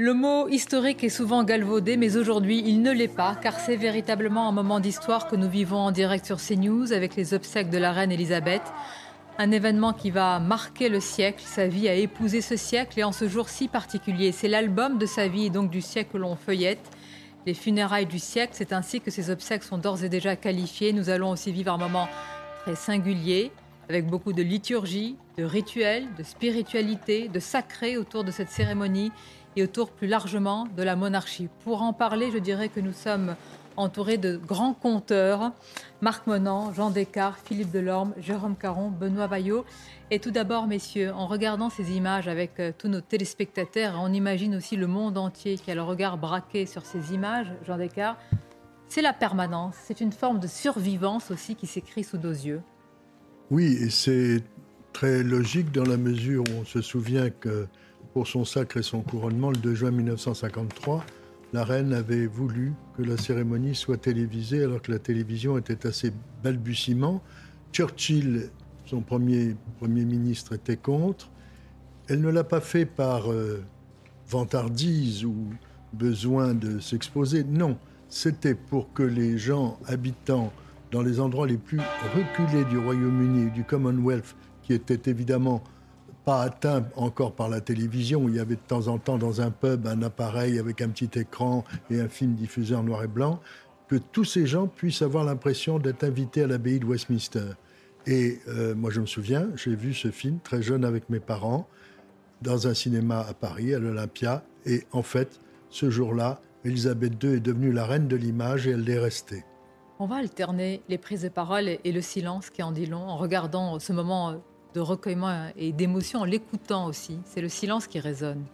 Le mot historique est souvent galvaudé, mais aujourd'hui, il ne l'est pas, car c'est véritablement un moment d'histoire que nous vivons en direct sur CNews avec les obsèques de la reine Elisabeth. Un événement qui va marquer le siècle. Sa vie a épousé ce siècle et en ce jour si particulier. C'est l'album de sa vie et donc du siècle que l'on feuillette. Les funérailles du siècle, c'est ainsi que ces obsèques sont d'ores et déjà qualifiées. Nous allons aussi vivre un moment très singulier, avec beaucoup de liturgie, de rituels, de spiritualité, de sacré autour de cette cérémonie autour plus largement de la monarchie. Pour en parler, je dirais que nous sommes entourés de grands conteurs, Marc Monand, Jean Descartes, Philippe Delorme, Jérôme Caron, Benoît Vaillot. Et tout d'abord, messieurs, en regardant ces images avec euh, tous nos téléspectateurs, on imagine aussi le monde entier qui a le regard braqué sur ces images, Jean Descartes, c'est la permanence, c'est une forme de survivance aussi qui s'écrit sous nos yeux. Oui, et c'est très logique dans la mesure où on se souvient que pour son sacre et son couronnement, le 2 juin 1953, la reine avait voulu que la cérémonie soit télévisée alors que la télévision était assez balbutiement. Churchill, son premier Premier ministre, était contre. Elle ne l'a pas fait par euh, vantardise ou besoin de s'exposer. Non, c'était pour que les gens habitant dans les endroits les plus reculés du Royaume-Uni et du Commonwealth, qui étaient évidemment pas atteint encore par la télévision, il y avait de temps en temps dans un pub un appareil avec un petit écran et un film diffusé en noir et blanc, que tous ces gens puissent avoir l'impression d'être invités à l'abbaye de Westminster. Et euh, moi, je me souviens, j'ai vu ce film très jeune avec mes parents dans un cinéma à Paris, à l'Olympia. Et en fait, ce jour-là, Elisabeth II est devenue la reine de l'image et elle l'est restée. On va alterner les prises de parole et le silence qui en dit long en regardant ce moment de recueillement et d'émotion en l'écoutant aussi. C'est le silence qui résonne.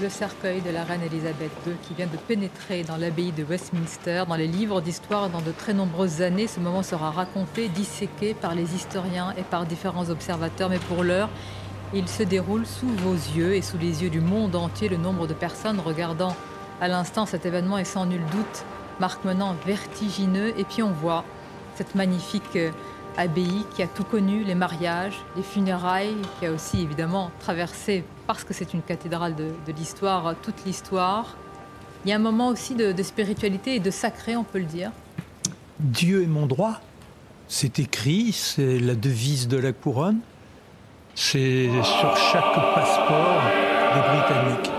Le cercueil de la reine Elisabeth II qui vient de pénétrer dans l'abbaye de Westminster. Dans les livres d'histoire, dans de très nombreuses années, ce moment sera raconté, disséqué par les historiens et par différents observateurs. Mais pour l'heure, il se déroule sous vos yeux et sous les yeux du monde entier. Le nombre de personnes regardant à l'instant cet événement est sans nul doute marquement vertigineux. Et puis on voit cette magnifique euh, abbaye qui a tout connu, les mariages, les funérailles, qui a aussi évidemment traversé, parce que c'est une cathédrale de, l'histoire, toute l'histoire. Il y a un moment aussi de, de spiritualité et de sacré, on peut le dire. Dieu est mon droit, c'est écrit, c'est la devise de la couronne, c'est sur chaque passeport des Britanniques.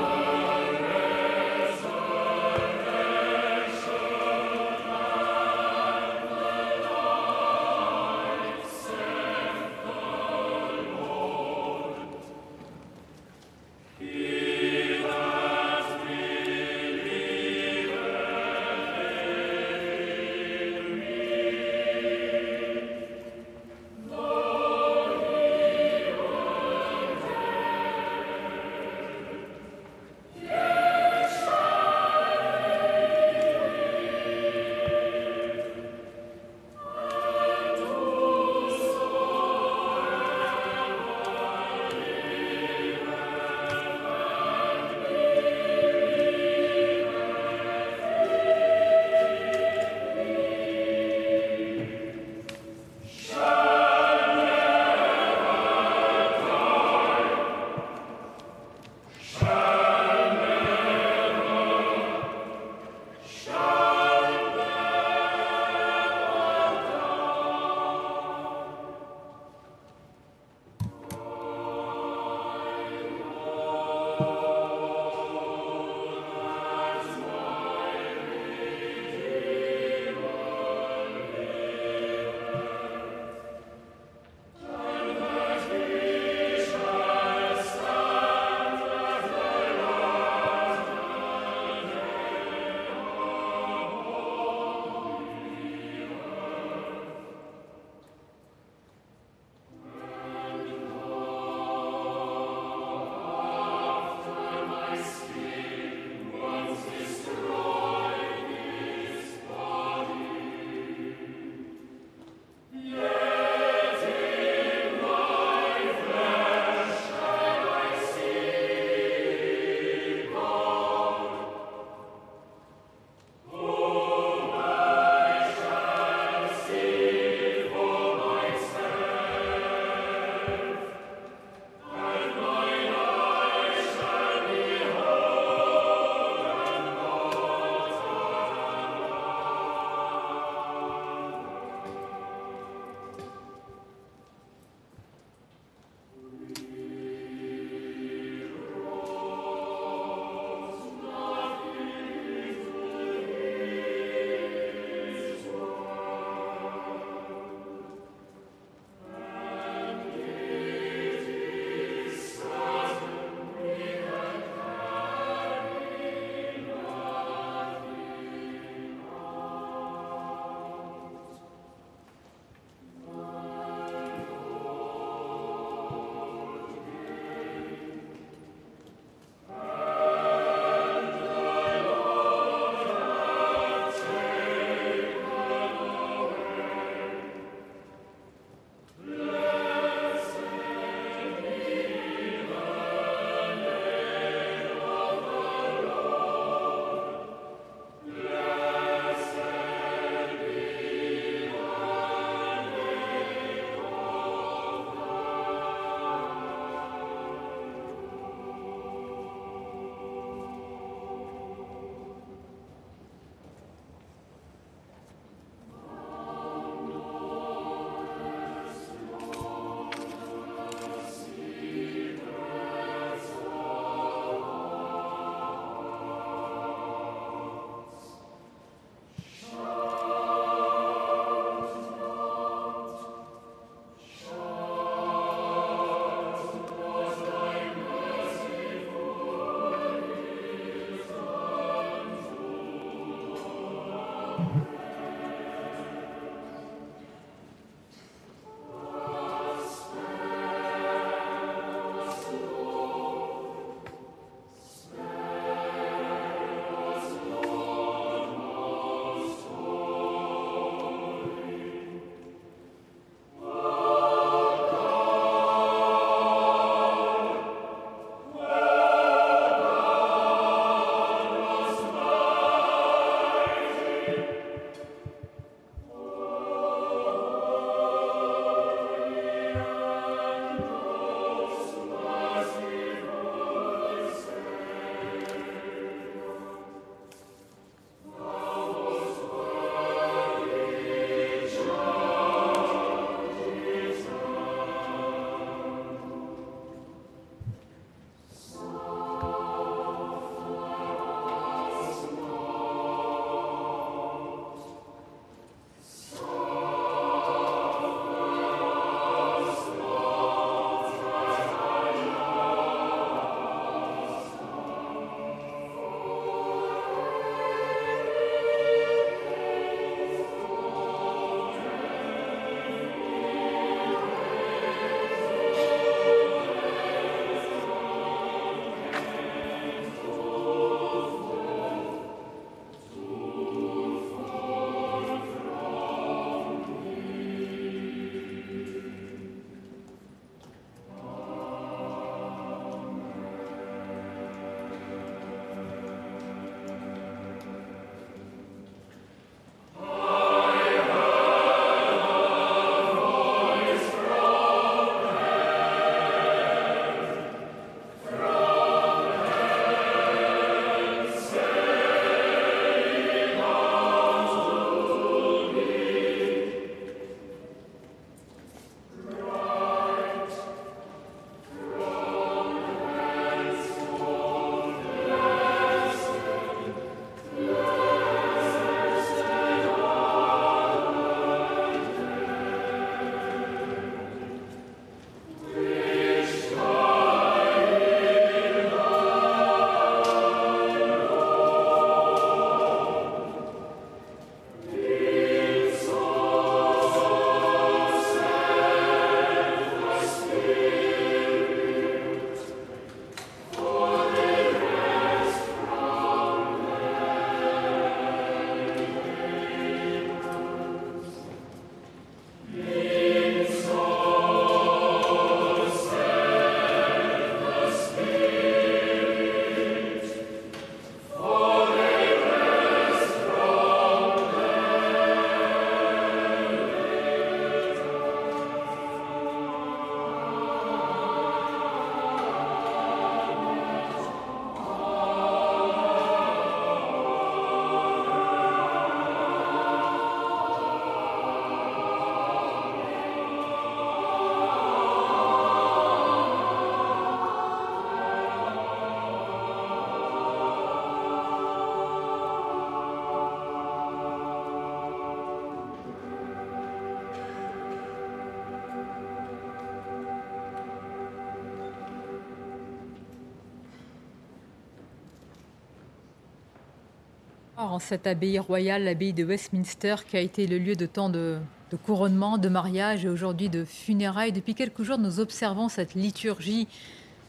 En cette abbaye royale, l'abbaye de Westminster, qui a été le lieu de tant de, de couronnements, de mariages et aujourd'hui de funérailles. Depuis quelques jours, nous observons cette liturgie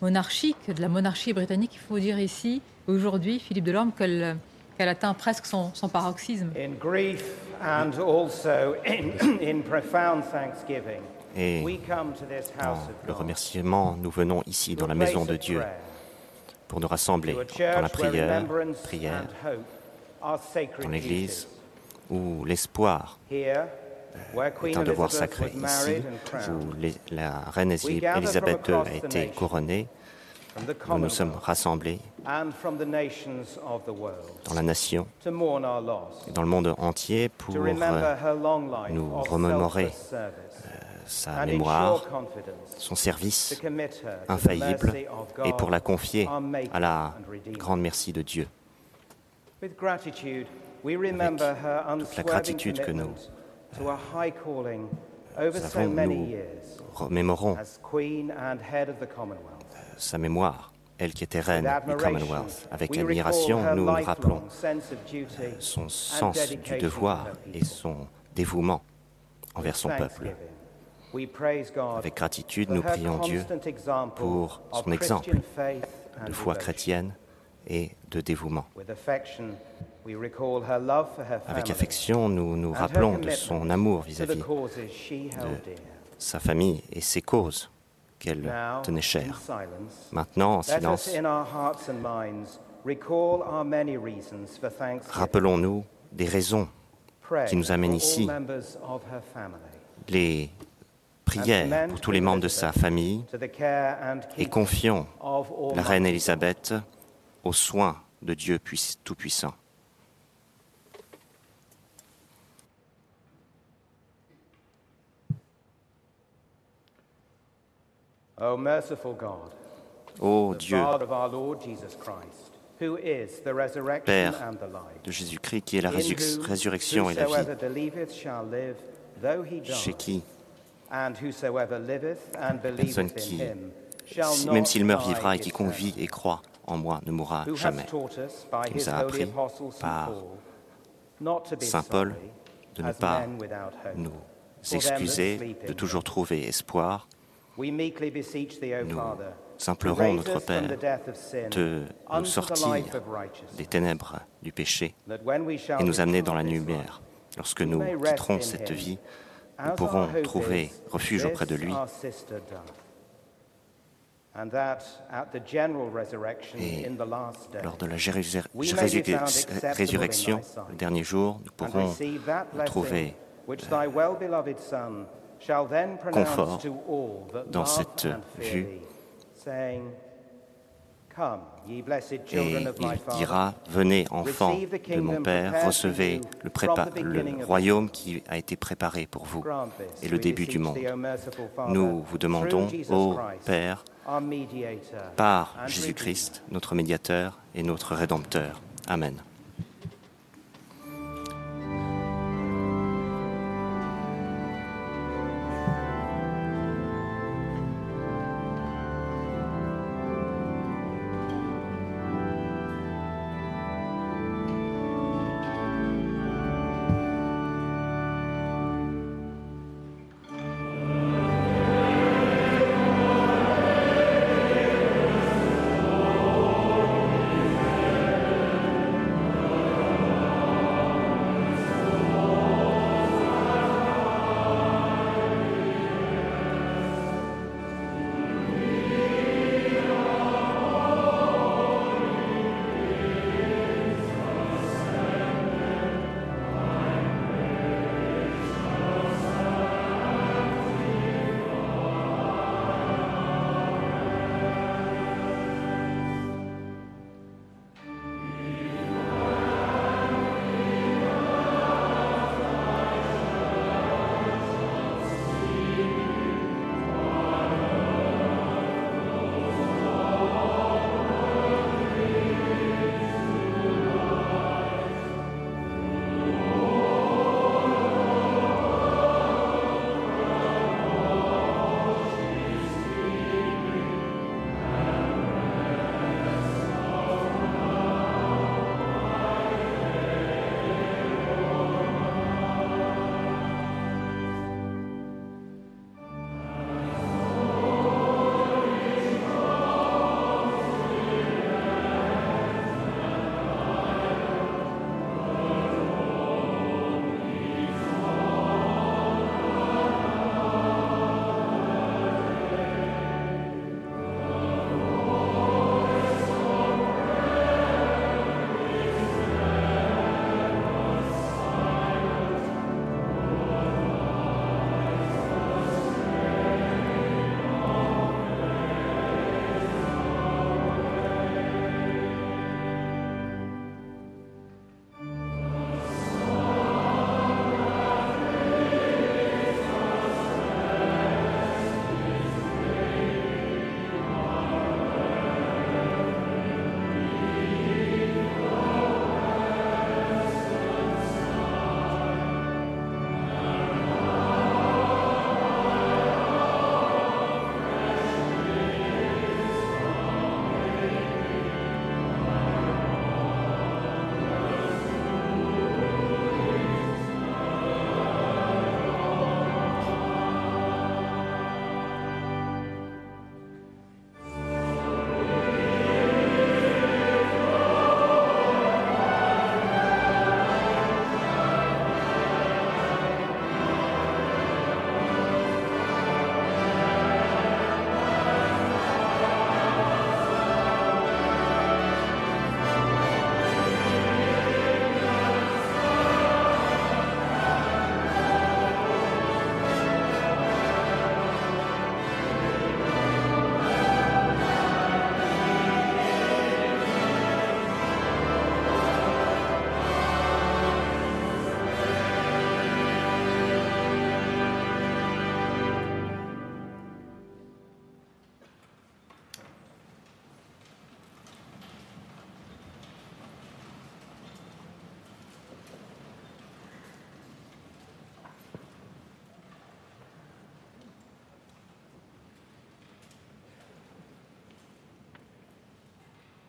monarchique de la monarchie britannique. Il faut dire ici, aujourd'hui, Philippe Delorme, qu'elle qu'elle atteint presque son, son paroxysme. In grief and also in, in profound thanksgiving, Et we come to this dans le remerciement, nous venons ici dans la maison de Dieu pour nous rassembler dans la prière dans l'Église, où l'espoir est un devoir sacré. Ici, où les- la reine Élisabeth II a été couronnée, nous nous sommes rassemblés dans la nation, loss, dans le monde entier pour euh, nous remémorer, service, sa mémoire, son service infaillible et pour la confier à la grande merci de Dieu. With gratitude, we remember her toute la gratitude que nous, commitment to a high calling over so avons, many nous years remémorons as Queen and head of the Commonwealth. sa mémoire, elle qui était reine du Commonwealth. Avec admiration, her nous nous rappelons duty son sens du devoir et son dévouement envers son peuple. Avec gratitude, nous prions Dieu pour son exemple de foi chrétienne et de dévouement. Avec affection, nous nous rappelons de son amour vis-à-vis dear. sa famille et ses causes qu'elle tenait chères. Maintenant, en silence, rappelons-nous des raisons, qui nous amènent ici. les prières pour tous les membres de sa famille et confions la reine God. Aux soins de Dieu puis- Tout-Puissant. O merciful God, Ô Dieu. Père de Jésus-Christ qui est la résurrection et la vie, chez qui, personne qui, même s'il meurt, vivra et quiconque vit et croit en moi ne mourra jamais. Qui nous a appris par Saint Paul de ne as pas nous excuser, de toujours trouver espoir. Nous implorons notre Père de nous sortir des ténèbres du péché et nous amener dans la lumière. Lorsque nous quitterons cette vie, nous our pourrons trouver refuge auprès de lui. Et lors de la résurrection, le dernier jour, nous pourrons trouver pronounce confort dans cette vue. et il dira, venez enfants de mon Père, recevez le, prépa- le royaume qui a été préparé pour vous. Et le début du monde. Nous vous demandons, ô Père, par Jésus-Christ, notre médiateur et notre Rédempteur. Amen.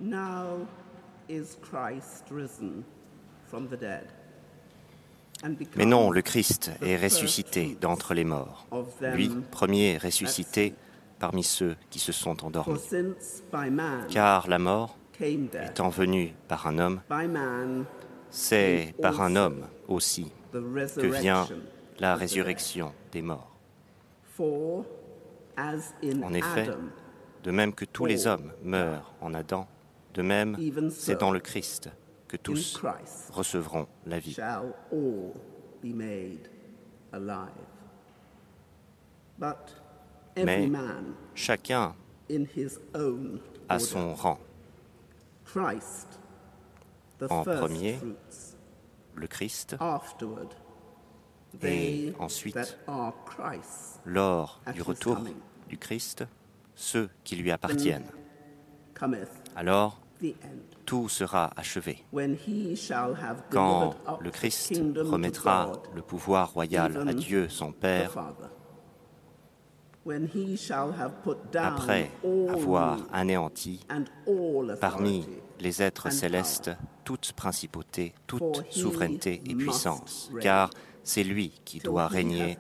Now is Christ risen from the dead. and become Mais non, le Christ est ressuscité d'entre les morts. Lui, premier ressuscité parmi ceux qui se sont endormis. Car la mort, étant venue par un homme, c'est par un homme aussi que vient la résurrection des morts. En effet, de même que tous les hommes meurent en Adam, de même c'est dans le Christ que tous recevront la vie. Mais chacun order. son rang. En premier. Le Christ, Et ensuite, lors du retour du Christ, ceux qui lui appartiennent. Alors. Tout sera achevé. Quand le Christ remettra le pouvoir royal à Dieu son Père, après avoir anéanti parmi les êtres célestes toute principauté, toute souveraineté et puissance, car c'est lui qui doit régner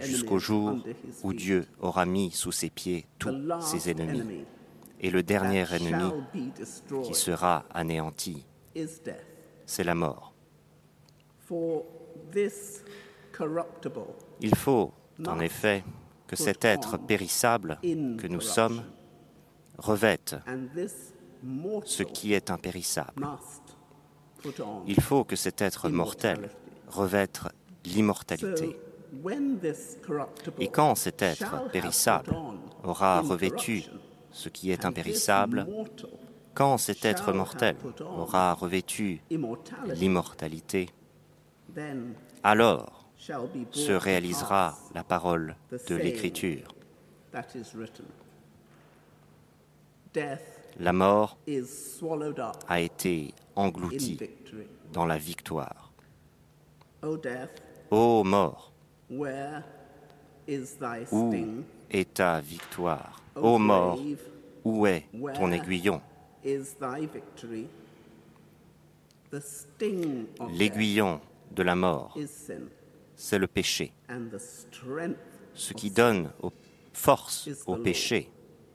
jusqu'au jour où. Dieu aura mis sous ses pieds tous ses ennemis. Et le dernier ennemi qui sera anéanti, c'est la mort. Il faut, en effet, que cet être périssable que nous sommes revête ce qui est impérissable. Il faut que cet être mortel revête l'immortalité. Et quand cet être périssable aura revêtu ce qui est impérissable, quand cet être mortel aura revêtu l'immortalité, alors se réalisera la parole de l'Écriture. La mort a été engloutie dans la victoire. Ô mort, où? Est ta victoire Ô mort, où est ton aiguillon? L'aiguillon de la mort, c'est le péché. Ce qui donne force au péché,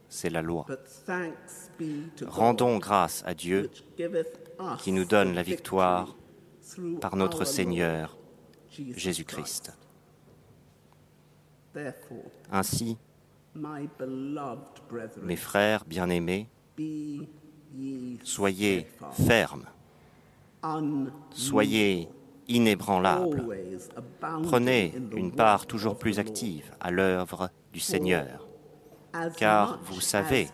c'est la loi. Rendons grâce à Dieu qui nous donne la victoire par notre Seigneur Jésus-Christ. Ainsi, mes frères bien-aimés, soyez fermes, soyez inébranlables. Prenez une part toujours plus active à l'œuvre du Seigneur, car vous savez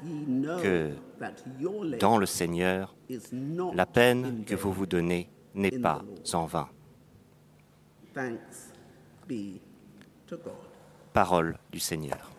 que dans le Seigneur, la in peine que vous vous donnez n'est pas en vain. Thanks be to God. Parole du Seigneur.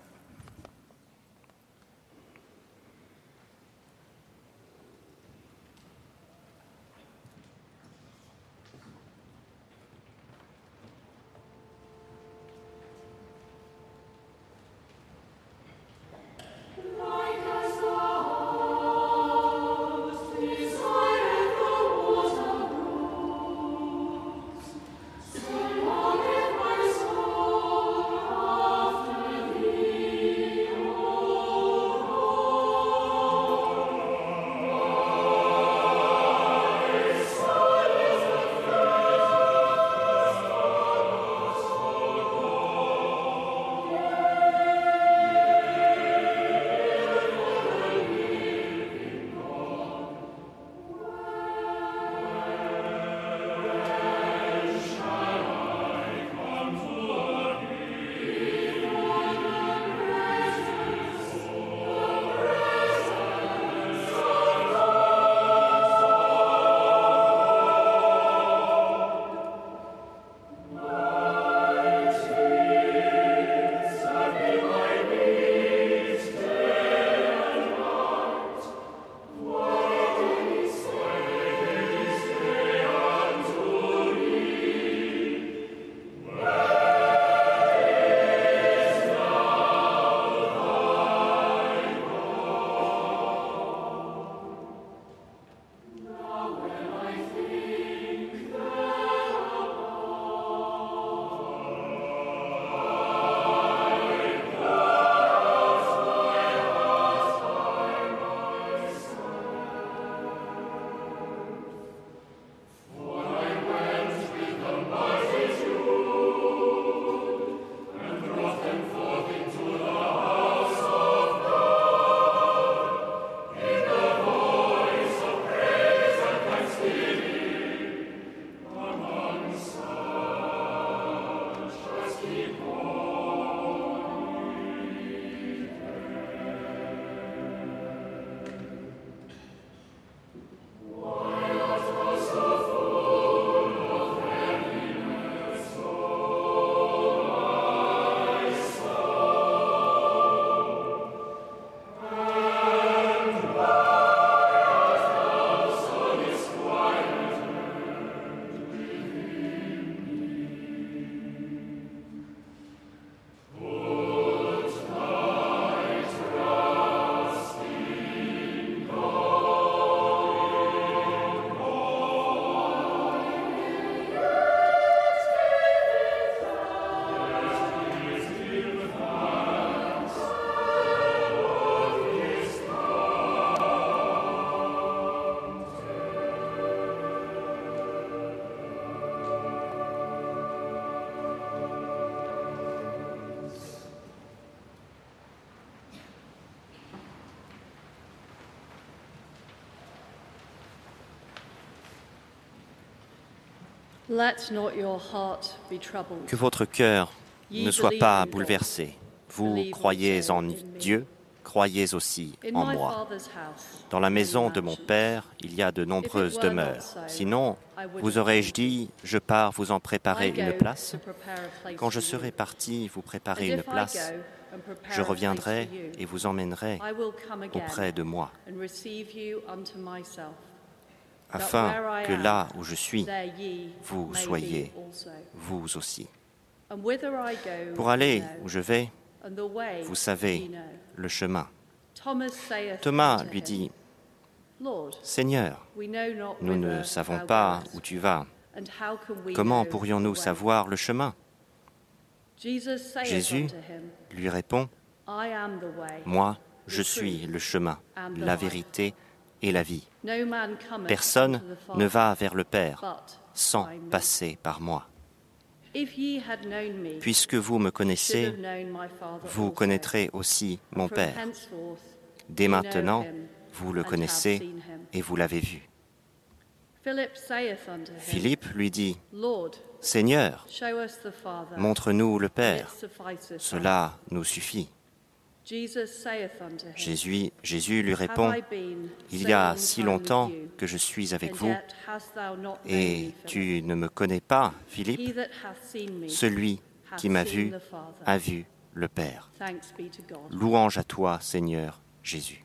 Que votre cœur ne soit pas bouleversé. Vous croyez en Dieu, croyez aussi en moi. Dans la maison de mon Père, il y a de nombreuses demeures. Sinon, vous aurais-je dit, je pars vous en préparer une place. Quand je serai parti vous préparer une place, je reviendrai et vous emmènerai auprès de moi, afin que là où je suis, vous soyez, vous aussi. Pour aller où je vais, vous savez le chemin. Thomas lui dit, Seigneur, nous ne savons pas où tu vas. Comment pourrions-nous savoir le chemin? Jésus lui répond. Moi, je suis le chemin, la vérité et la vie. Personne ne va vers le Père sans passer par moi. Puisque vous me connaissez, vous connaîtrez aussi mon Père. Dès maintenant, vous le connaissez et vous l'avez vu. Philippe lui dit, Lord, Seigneur, montre-nous le Père. Cela nous suffit. Jésus, Jésus lui répond, Il y a si longtemps que je suis avec vous, et tu ne me connais pas, Philippe. Celui qui m'a vu a vu le Père. Louange à toi, Seigneur Jésus.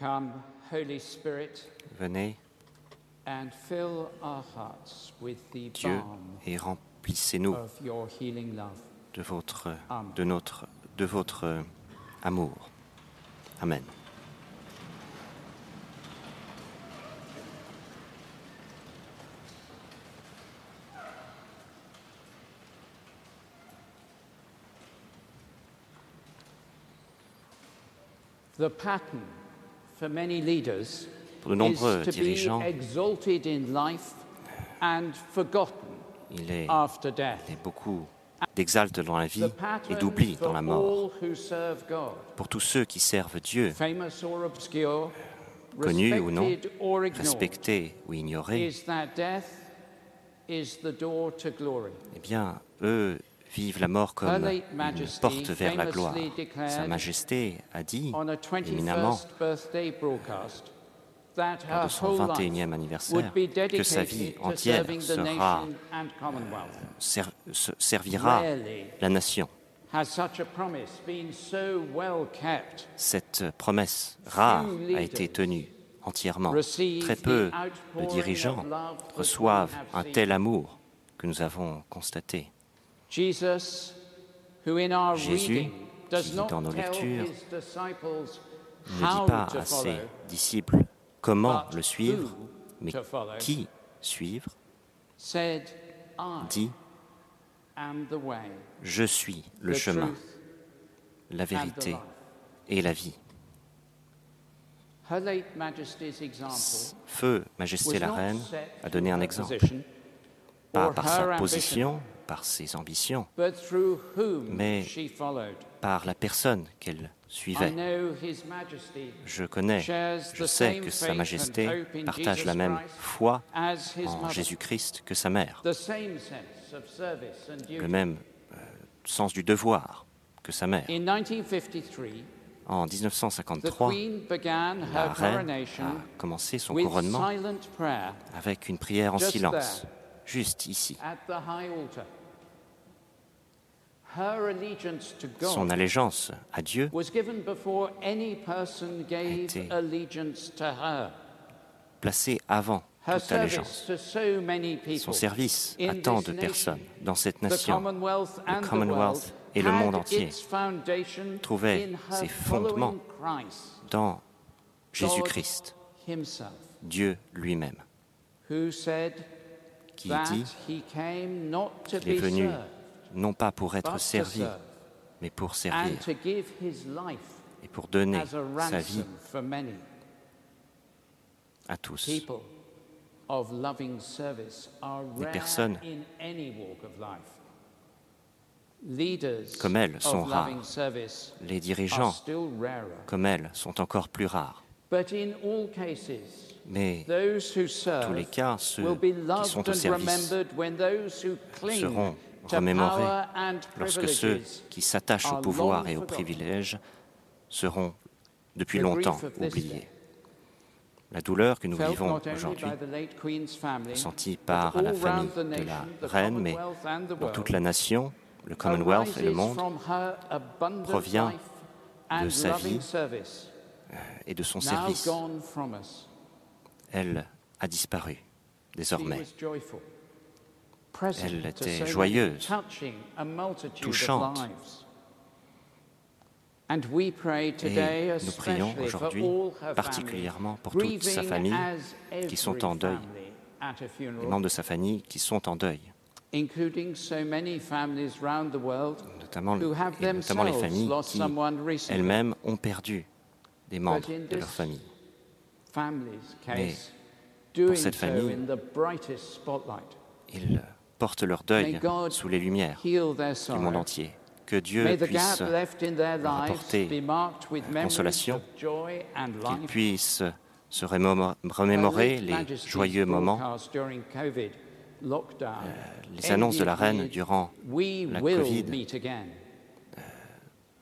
Come, Holy Spirit, Venez, and fill our hearts with the Dieu, balm et remplissez-nous of your healing love. de votre, Amen. de notre, de votre euh, amour. Amen. The pattern Pour de nombreux dirigeants, be exalted in life and forgotten il est, after death. il est beaucoup d'exalte dans la vie et d'oubli dans la mort. Pour tous ceux qui servent Dieu, famous or obscure, connus ou non, respectés ou ignorés, is that death is the door to glory. eh bien, eux vivent la mort comme une porte vers la gloire. Sa Majesté a dit éminemment 21st birthday broadcast that lors de son whole 21e life anniversaire que sa vie entière sera, ser- se- servira la nation. Cette promesse rare a été tenue entièrement. Très peu de dirigeants reçoivent un tel amour que nous avons constaté. Jésus, qui dans nos lectures ne dit pas à ses disciples comment le suivre, mais qui suivre, dit Je suis le chemin, la vérité et la vie. Feu, Majesté la Reine a donné un exemple, pas par sa position, par ses ambitions, mais par la personne qu'elle suivait. Je connais, je sais que Sa Majesté partage la même foi en. Jésus-Christ que sa mère, le même euh, sens du devoir que sa mère. In 1953, En the 1953, Queen began la reine a commencé son couronnement avec une prière en silence, juste ici. Son allégeance à Dieu was given before any person gave été allegiance to her. placée avant toute allégeance. Son service à tant de personnes dans cette the nation Commonwealth and le the Commonwealth world et le monde entier her ses fondements dans Jésus-Christ, himself, Dieu lui-même, who said qui that dit he came not to qu'il est venu non pas pour être servi, mais pour servir et pour donner sa vie à tous. People of loving service are Des rare personnes in any walk of life. Leaders comme elles sont rares. Les dirigeants comme elles sont encore plus rares. But in all cases, Mais who tous les cas, ceux will be qui loved sont au and service remembered when those who cling seront and lorsque ceux qui s'attachent au pouvoir et aux privilèges seront depuis longtemps oubliés. La douleur que nous vivons aujourd'hui, but par la famille de la reine, mais dans toute la nation, le Commonwealth et le monde, provient de sa vie service, et de son service. Elle a disparu désormais. Elle était joyeuse, touchante. of lives. And we pray today Et nous prions aujourd'hui particulièrement pour toute sa famille qui sont en deuil, les membres de sa famille qui sont en deuil, including so many families round the world notamment, et notamment les familles qui elles-mêmes ont perdu des membres de leur famille. Mais doing cette famille, in portent leur deuil sous les lumières du monde entier. Que Dieu puisse leur apporter consolation, life. puissent se remémo- remémorer les joyeux moments, lockdown les annonces de la reine durant We la will Covid meet again.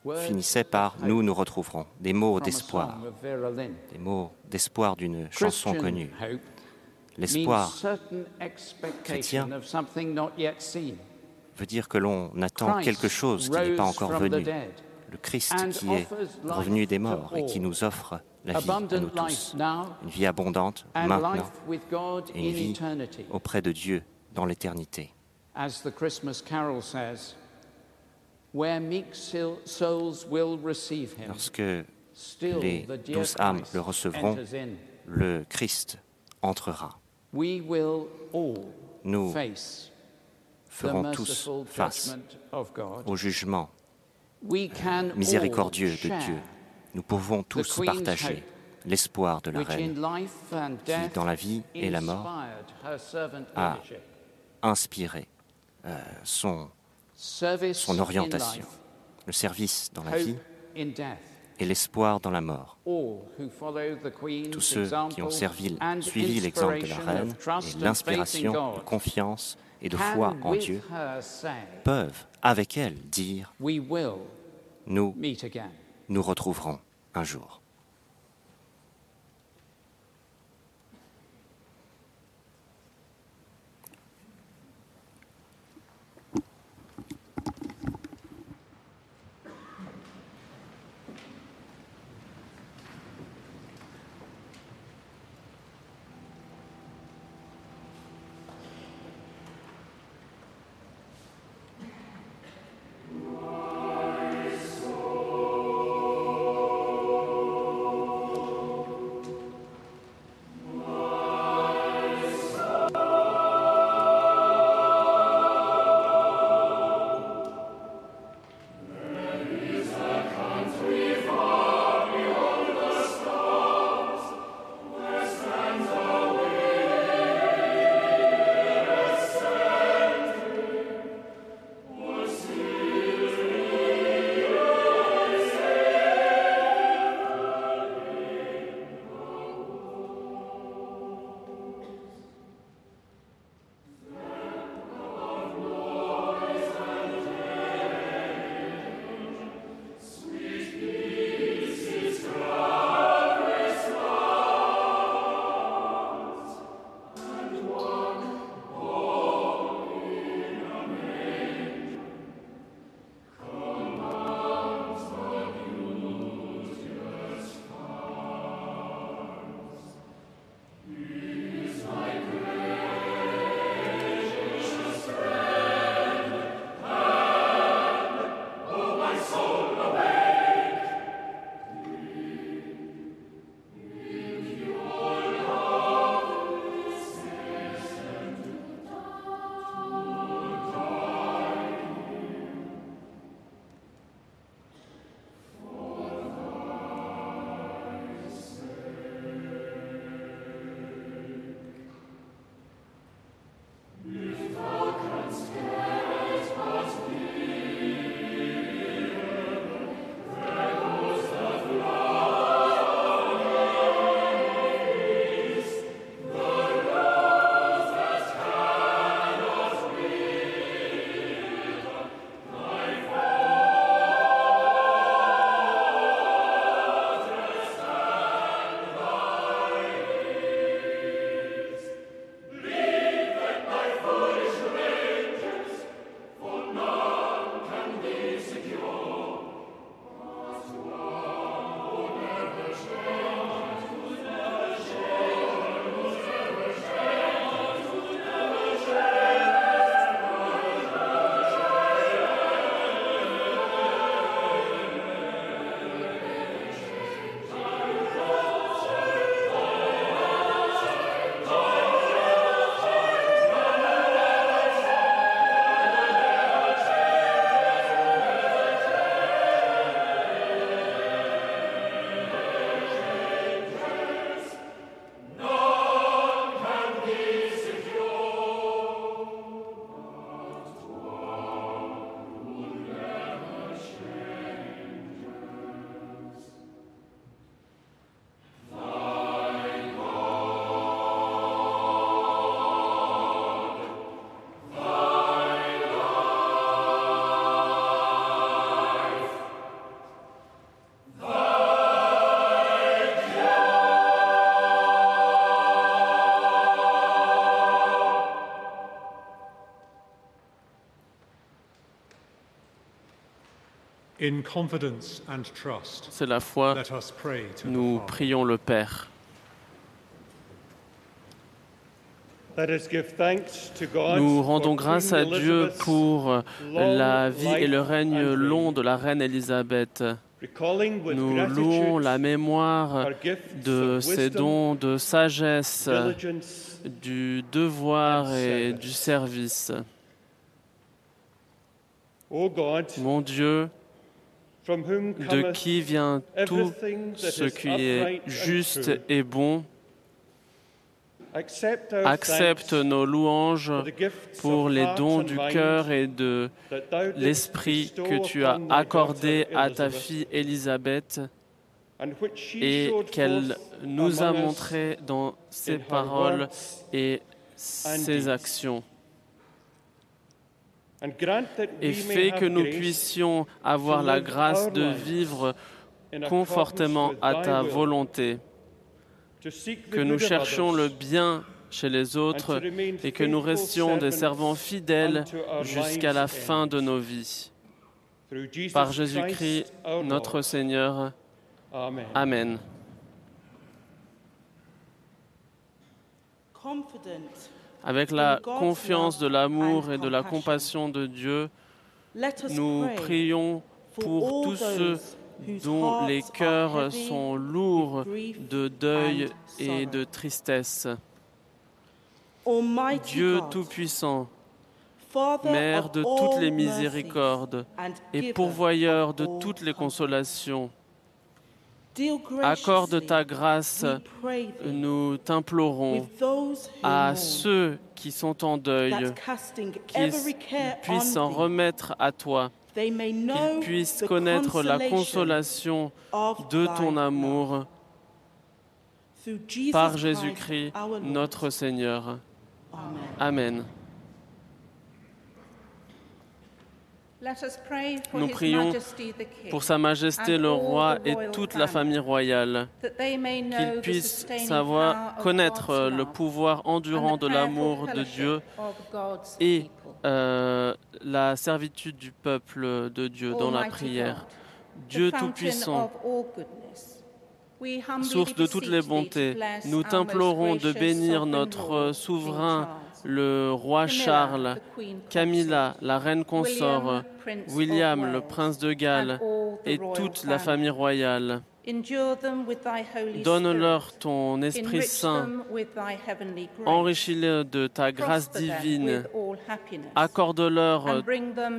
Words finissaient par Nous nous retrouverons. Des mots d'espoir, des mots d'espoir d'une chanson connue. L'espoir chrétien veut dire que l'on attend quelque chose qui n'est pas encore venu. Le Christ qui est revenu des morts et qui nous offre la vie à nous tous, une vie abondante maintenant et une vie auprès de Dieu dans l'éternité. Lorsque les douze âmes le recevront, le Christ entrera. Nous ferons tous face au jugement miséricordieux de Dieu. Nous pouvons tous partager l'espoir de la reine qui, dans la vie et la mort, a inspiré euh, son, son orientation, le service dans la vie et l'espoir dans la mort. Tous ceux qui ont servi, suivi l'exemple de la reine et l'inspiration de confiance et de foi en Dieu peuvent, avec elle, dire Nous nous retrouverons un jour. C'est la foi. Nous prions le Père. Nous rendons grâce à Dieu pour la vie et le règne long de la reine Élisabeth. Nous louons la mémoire de ses dons de sagesse, du devoir et du service. Mon Dieu, de qui vient tout ce qui est juste et bon, Accepte nos louanges pour les dons du cœur et de l'esprit que tu as accordés à ta fille Élisabeth et qu'elle nous a montré dans ses paroles et ses actions. Et fais que nous puissions avoir la grâce de vivre conformément à ta volonté que nous cherchions le bien chez les autres et que nous restions des servants fidèles jusqu'à la fin de nos vies. Par Jésus-Christ, notre Seigneur. Amen. Avec la confiance de l'amour et de la compassion. de Dieu, nous prions pour tous ceux dont les cœurs sont lourds de deuil et de tristesse. Dieu Tout-Puissant, Mère de toutes les miséricordes et pourvoyeur de toutes les consolations, accorde ta grâce, nous t'implorons, à ceux qui sont en deuil, qu'ils puissent s'en remettre à toi qu'ils puissent connaître la consolation de ton amour par Jésus-Christ, notre Seigneur. Amen. Nous prions pour Sa Majesté le Roi et toute la famille royale, qu'ils puissent savoir connaître le pouvoir endurant de l'amour de Dieu et euh, la servitude du peuple de Dieu dans la prière. Dieu Tout-Puissant, source de toutes les bontés, nous t'implorons de bénir notre souverain, le roi Charles, Camilla, la reine consort, William, le prince de Galles, et toute la famille royale. Donne-leur ton Esprit Saint, enrichis-les de ta grâce divine, accorde-leur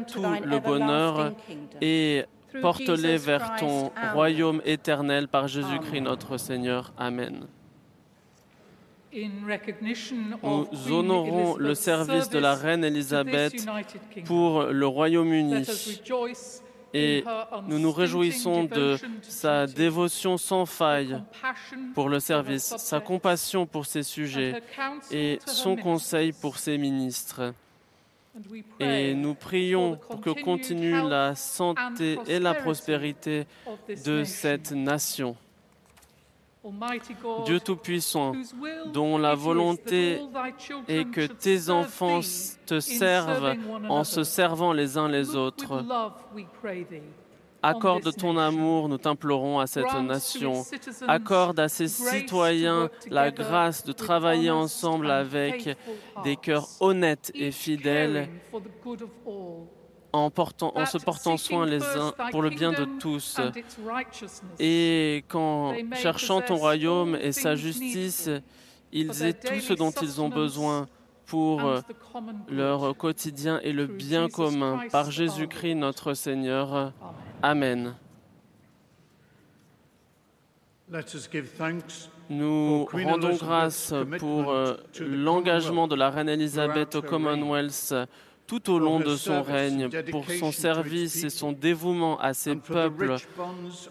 tout le bonheur et porte-les vers ton royaume éternel par Jésus-Christ notre Seigneur. Amen. Nous honorons le service de la reine Élisabeth pour le Royaume-Uni et nous nous réjouissons de sa dévotion sans faille pour le service, sa compassion pour ses sujets et son conseil pour ses ministres. Et nous prions pour que continue la santé et la prospérité de cette nation. Dieu Tout-Puissant, dont la volonté est que tes enfants te servent en se servant les uns les autres. Accorde ton amour, nous t'implorons à cette nation. Accorde à ses citoyens la grâce de travailler ensemble avec des cœurs honnêtes et fidèles en, portant, en se portant soin les uns pour le bien de tous. Et qu'en cherchant ton royaume et sa justice, ils aient tout ce dont ils ont besoin pour leur quotidien et le bien commun. Par Jésus-Christ notre Seigneur. Amen. Nous rendons grâce pour euh, l'engagement de la reine Elisabeth au Commonwealth tout au long de son règne, pour son service et son dévouement à ses peuples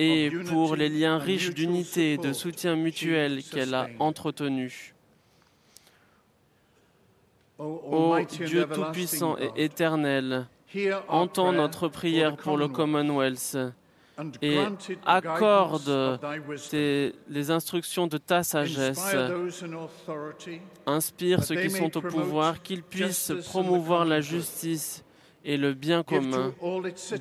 et pour les liens riches d'unité et de soutien mutuel qu'elle a entretenus. Ô Dieu Tout-Puissant et éternel, entends notre prière pour le Commonwealth et accorde les instructions de ta sagesse. Inspire ceux qui sont au pouvoir, qu'ils puissent promouvoir la justice et le bien commun.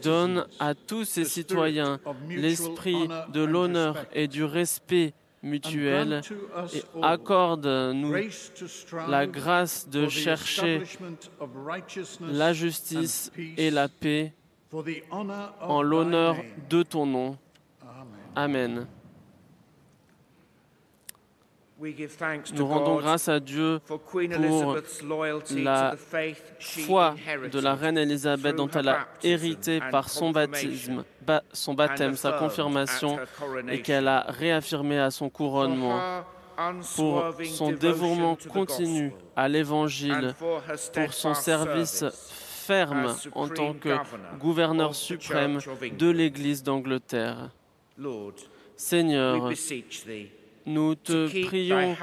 Donne à tous ses citoyens l'esprit de l'honneur et du respect mutuel et accorde-nous la grâce de chercher la justice et la paix en l'honneur de ton nom. Amen. Nous rendons grâce à Dieu pour la foi de la reine Élisabeth dont elle a hérité par son baptême, son baptême, sa confirmation et qu'elle a réaffirmé à son couronnement pour son dévouement continu à l'Évangile, pour son service ferme en tant que gouverneur suprême de l'Église d'Angleterre. Seigneur, nous te prions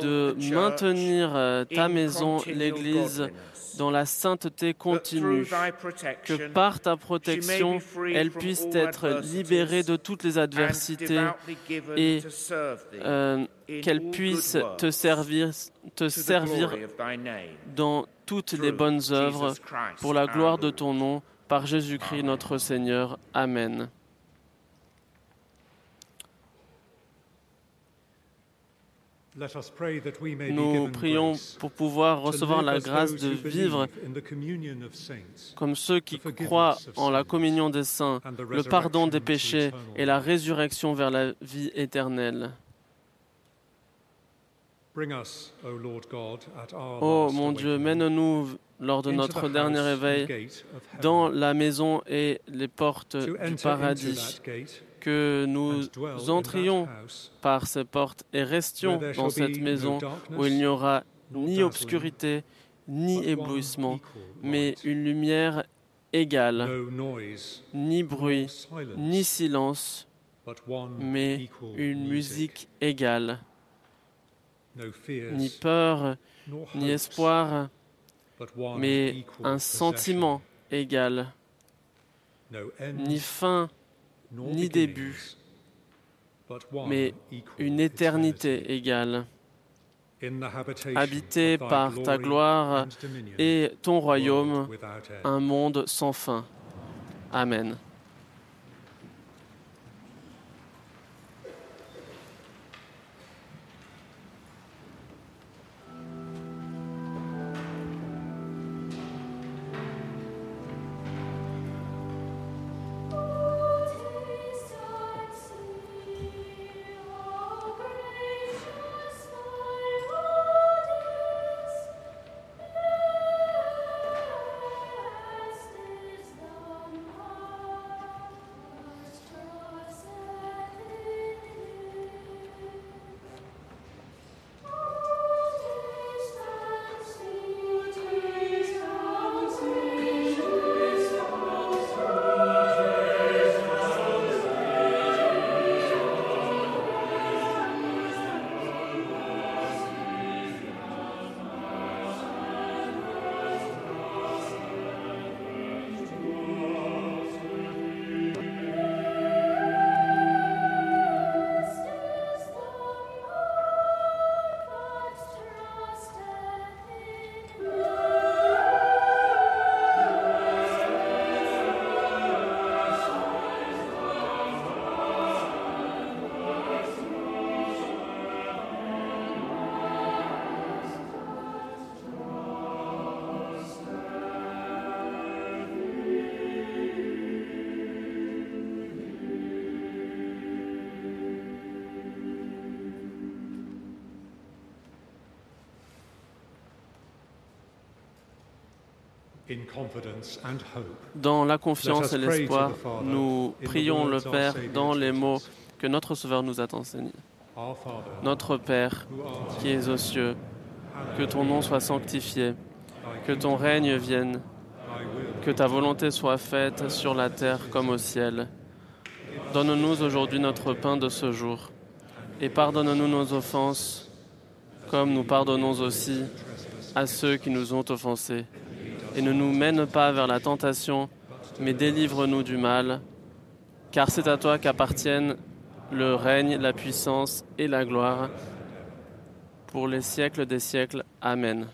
de maintenir euh, ta maison, l'Église, dans la sainteté continue, que par ta protection, elle puisse être libérée de toutes les adversités et euh, qu'elle puisse te servir, te servir dans toutes les bonnes œuvres pour la gloire de ton nom, par Jésus-Christ notre Seigneur. Amen. Nous prions pour pouvoir recevoir la grâce de vivre comme ceux qui croient en la communion des saints, le pardon des péchés et la résurrection vers la vie éternelle. Oh mon Dieu, mène-nous lors de notre dernier réveil dans la maison et les portes du paradis. que nous entrions par ces portes et restions dans cette maison où il n'y aura ni obscurité, ni éblouissement, mais une lumière égale, ni bruit, ni silence, mais une musique égale, ni peur, ni espoir, mais un sentiment égal, ni fin, ni début, mais une éternité égale, habité par ta gloire et ton royaume, un monde sans fin. Amen. Dans la confiance et l'espoir, nous prions le Père dans les mots que notre Sauveur nous a enseignés. Notre Père, qui es aux cieux, que ton nom soit sanctifié, que ton règne vienne, que ta volonté soit faite sur la terre comme au ciel. Donne-nous aujourd'hui notre pain de ce jour, et pardonne-nous nos offenses, comme nous pardonnons aussi à ceux qui nous ont offensés et ne nous mène pas vers la tentation, mais délivre-nous du mal, car c'est à toi qu'appartiennent le règne, la puissance et la gloire pour les siècles des siècles. Amen.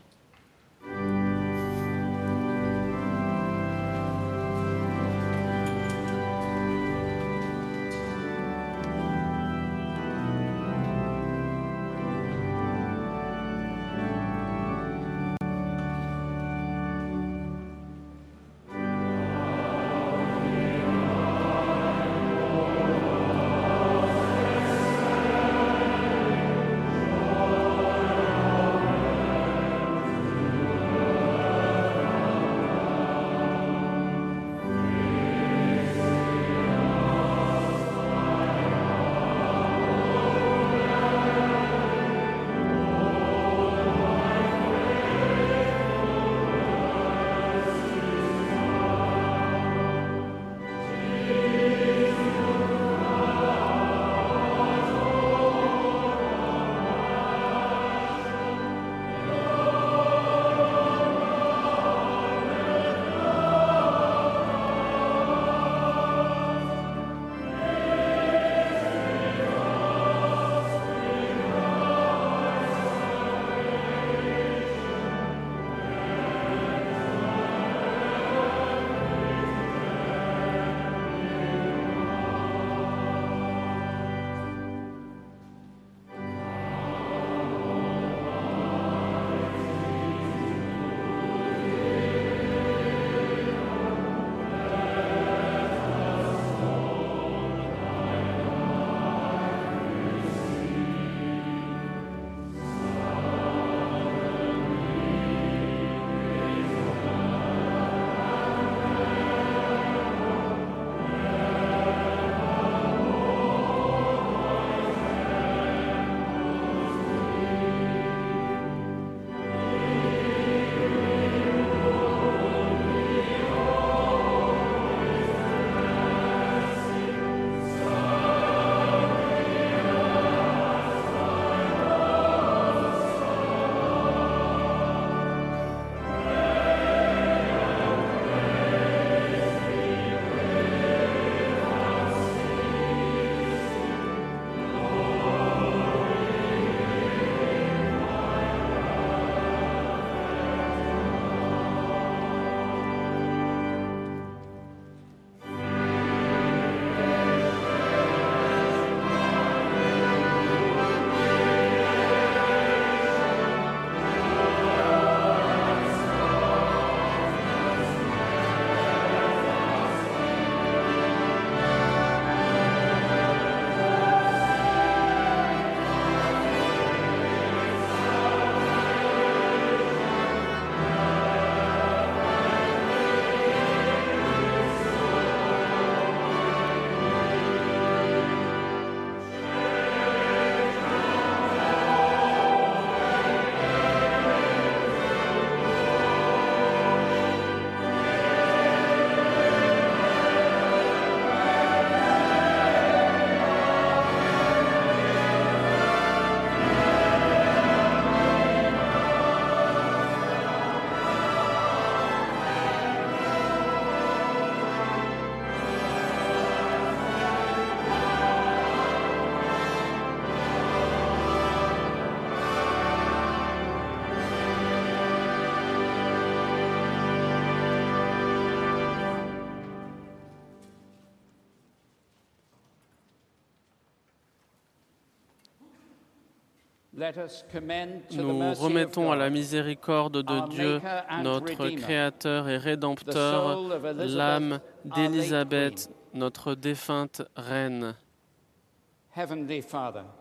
Nous remettons à la miséricorde de Dieu, notre Créateur et Rédempteur, l'âme d'Élisabeth, notre défunte reine.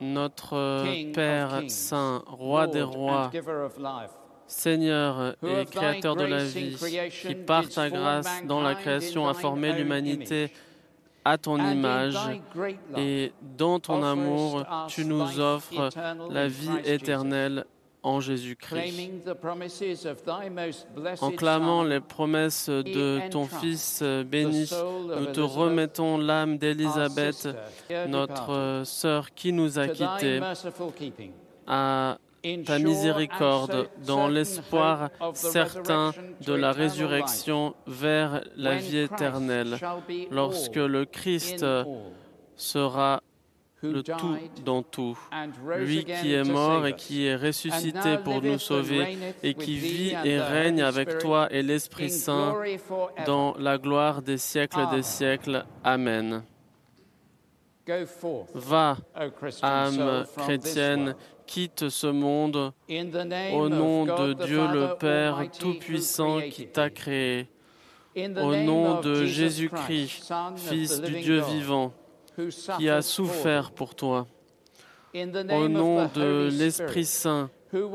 Notre Père Saint, Roi des rois, Seigneur et Créateur de la vie, qui par ta grâce dans la création a formé l'humanité à ton image et dans ton amour, tu nous offres la vie éternelle en Jésus-Christ. En clamant les promesses de ton Fils béni, nous te remettons l'âme d'Élisabeth, notre sœur qui nous a quittés, à ta miséricorde dans l'espoir certain de la résurrection vers la vie éternelle, lorsque le Christ sera le tout dans tout, lui qui est mort et qui est ressuscité pour nous sauver et qui vit et règne avec toi et l'Esprit Saint dans la gloire des siècles des siècles. Amen. Va, âme chrétienne, quitte ce monde au nom de Dieu le Père Tout-Puissant qui t'a créé, au nom de Jésus-Christ, Fils du Dieu vivant, qui a souffert pour toi, au nom de l'Esprit Saint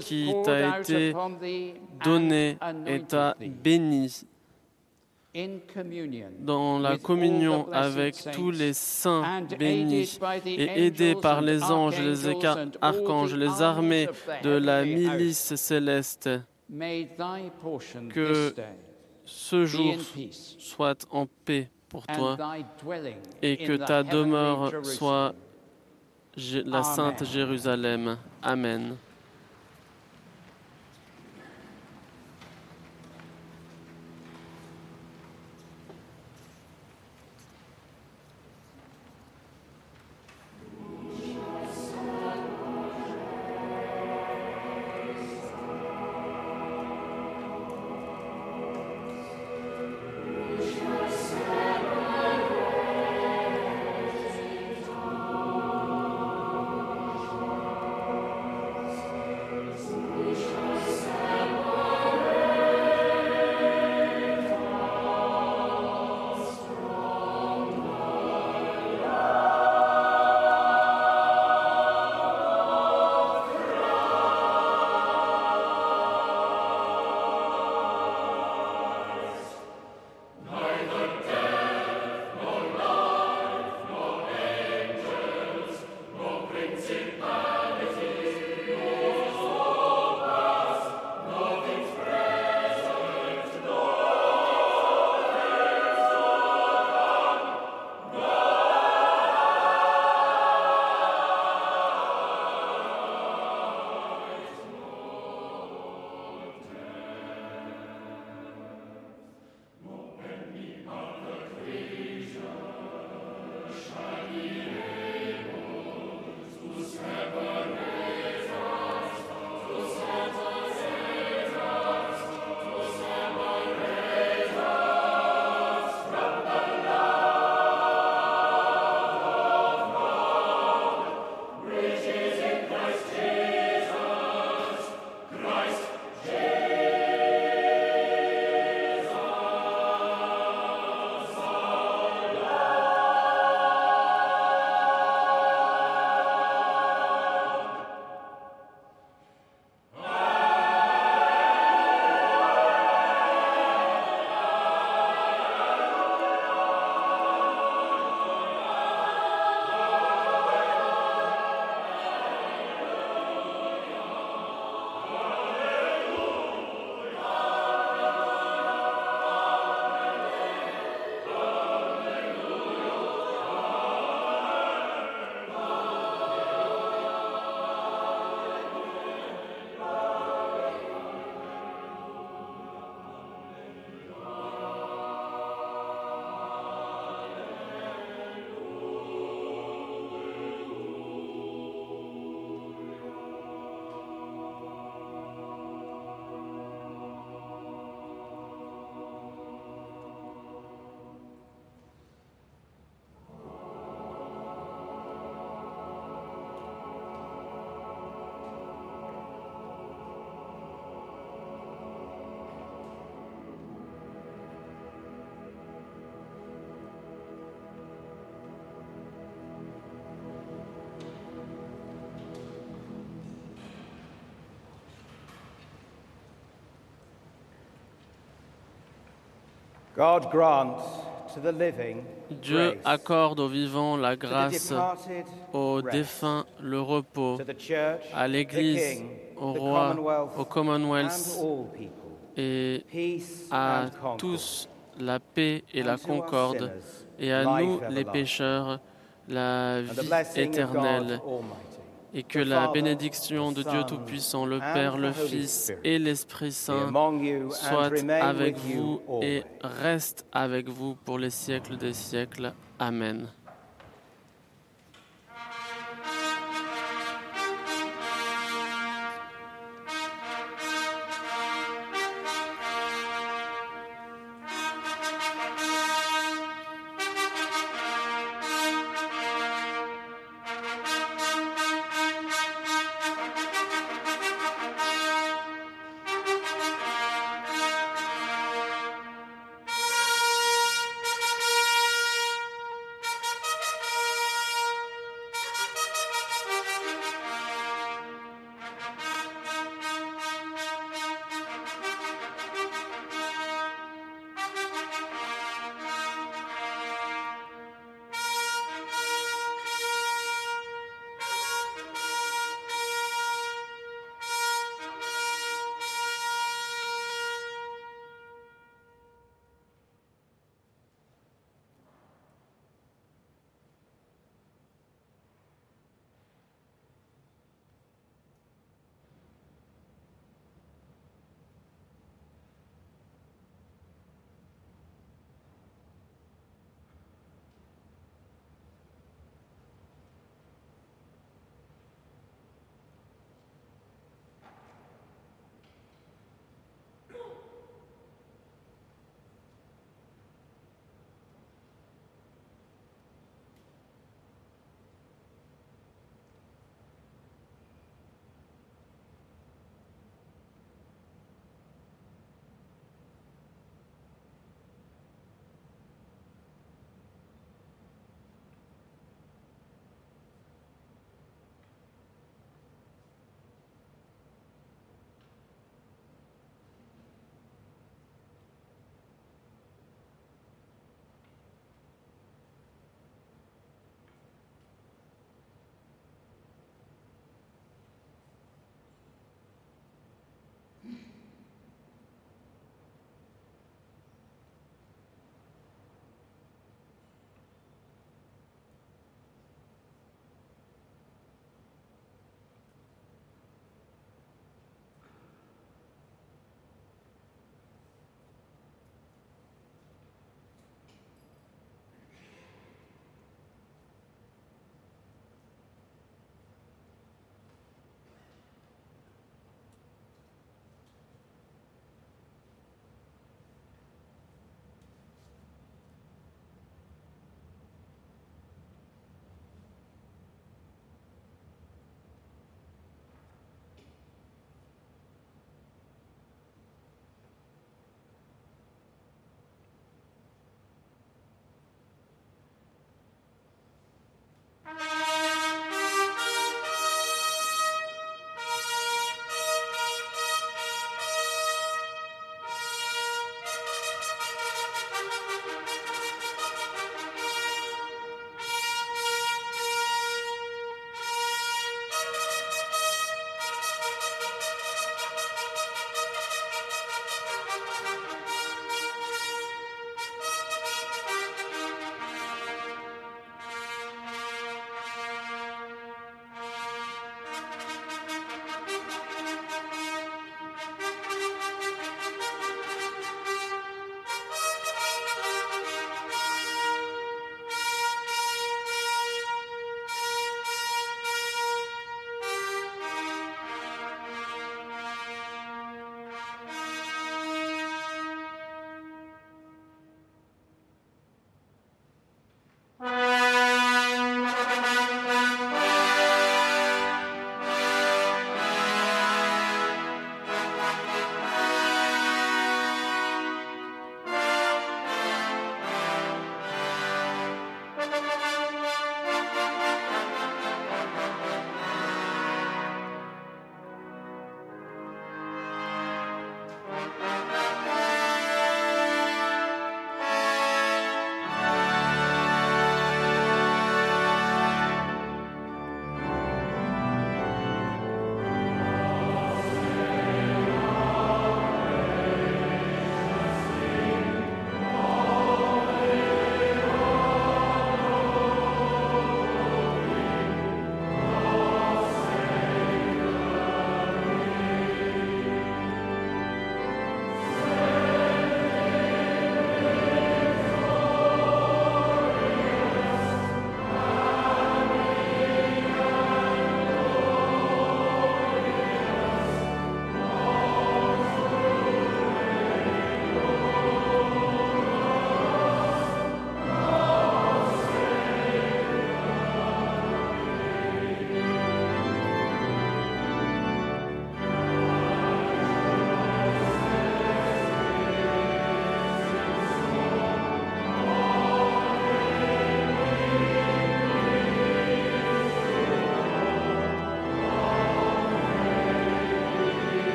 qui t'a été donné et t'a béni dans la communion avec tous les saints bénis et aidés par les anges, les archanges, les armées de la milice céleste, que ce jour soit en paix pour toi et que ta demeure soit la sainte Jérusalem. Amen. Dieu accorde aux vivants la grâce, aux défunts le repos, à l'Église, au roi, au Commonwealth et à tous la paix et la concorde, et à nous les pécheurs la vie éternelle. Et que la bénédiction de Dieu Tout-Puissant, le Père, le Fils et l'Esprit Saint soit avec vous et reste avec vous pour les siècles des siècles. Amen.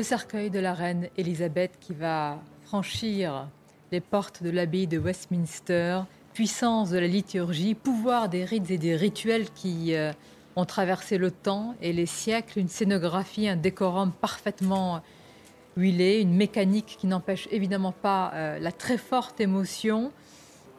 Le cercueil de la reine Élisabeth qui va franchir les portes de l'abbaye de Westminster, puissance de la liturgie, pouvoir des rites et des rituels qui euh, ont traversé le temps et les siècles, une scénographie, un décorum parfaitement huilé, une mécanique qui n'empêche évidemment pas euh, la très forte émotion.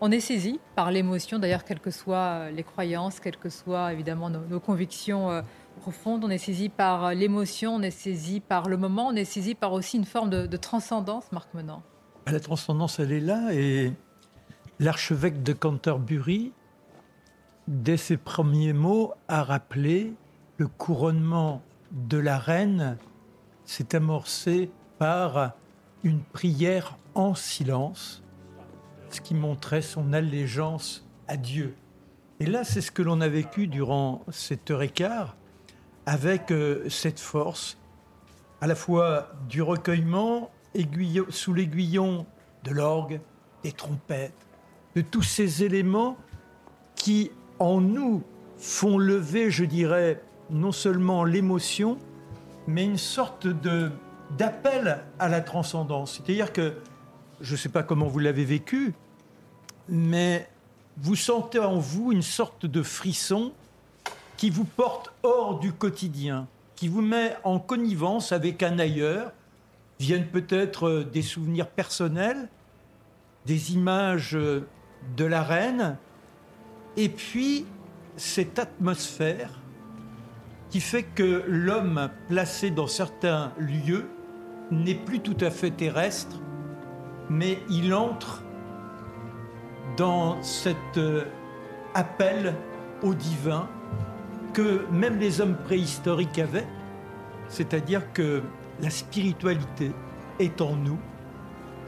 On est saisi par l'émotion, d'ailleurs, quelles que soient euh, les croyances, quelles que soient évidemment nos, convictions profondes, on est saisi par l'émotion, on est saisi par le moment, on est saisi par aussi une forme de, transcendance, Marc Menant. La transcendance, elle est là et l'archevêque de Canterbury, dès ses premiers mots, a rappelé le couronnement de la reine s'est amorcé par une prière en silence, ce qui montrait son allégeance à Dieu. Et là, c'est ce que l'on a vécu durant cette heure et quart, avec euh, cette force, à la fois du recueillement, sous l'aiguillon de l'orgue, des trompettes, de tous ces éléments qui, en nous, font lever, je dirais, non seulement l'émotion, mais une sorte de d'appel à la transcendance. C'est-à-dire que, je ne sais pas comment vous l'avez vécu, mais vous sentez en vous une sorte de frisson qui vous porte hors du quotidien, qui vous met en connivence avec un ailleurs, viennent peut-être des souvenirs personnels, des images de la reine, et puis cette atmosphère qui fait que l'homme placé dans certains lieux n'est plus tout à fait terrestre, mais il entre dans cet euh, appel au divin que même les hommes préhistoriques avaient, c'est-à-dire que la spiritualité est en nous,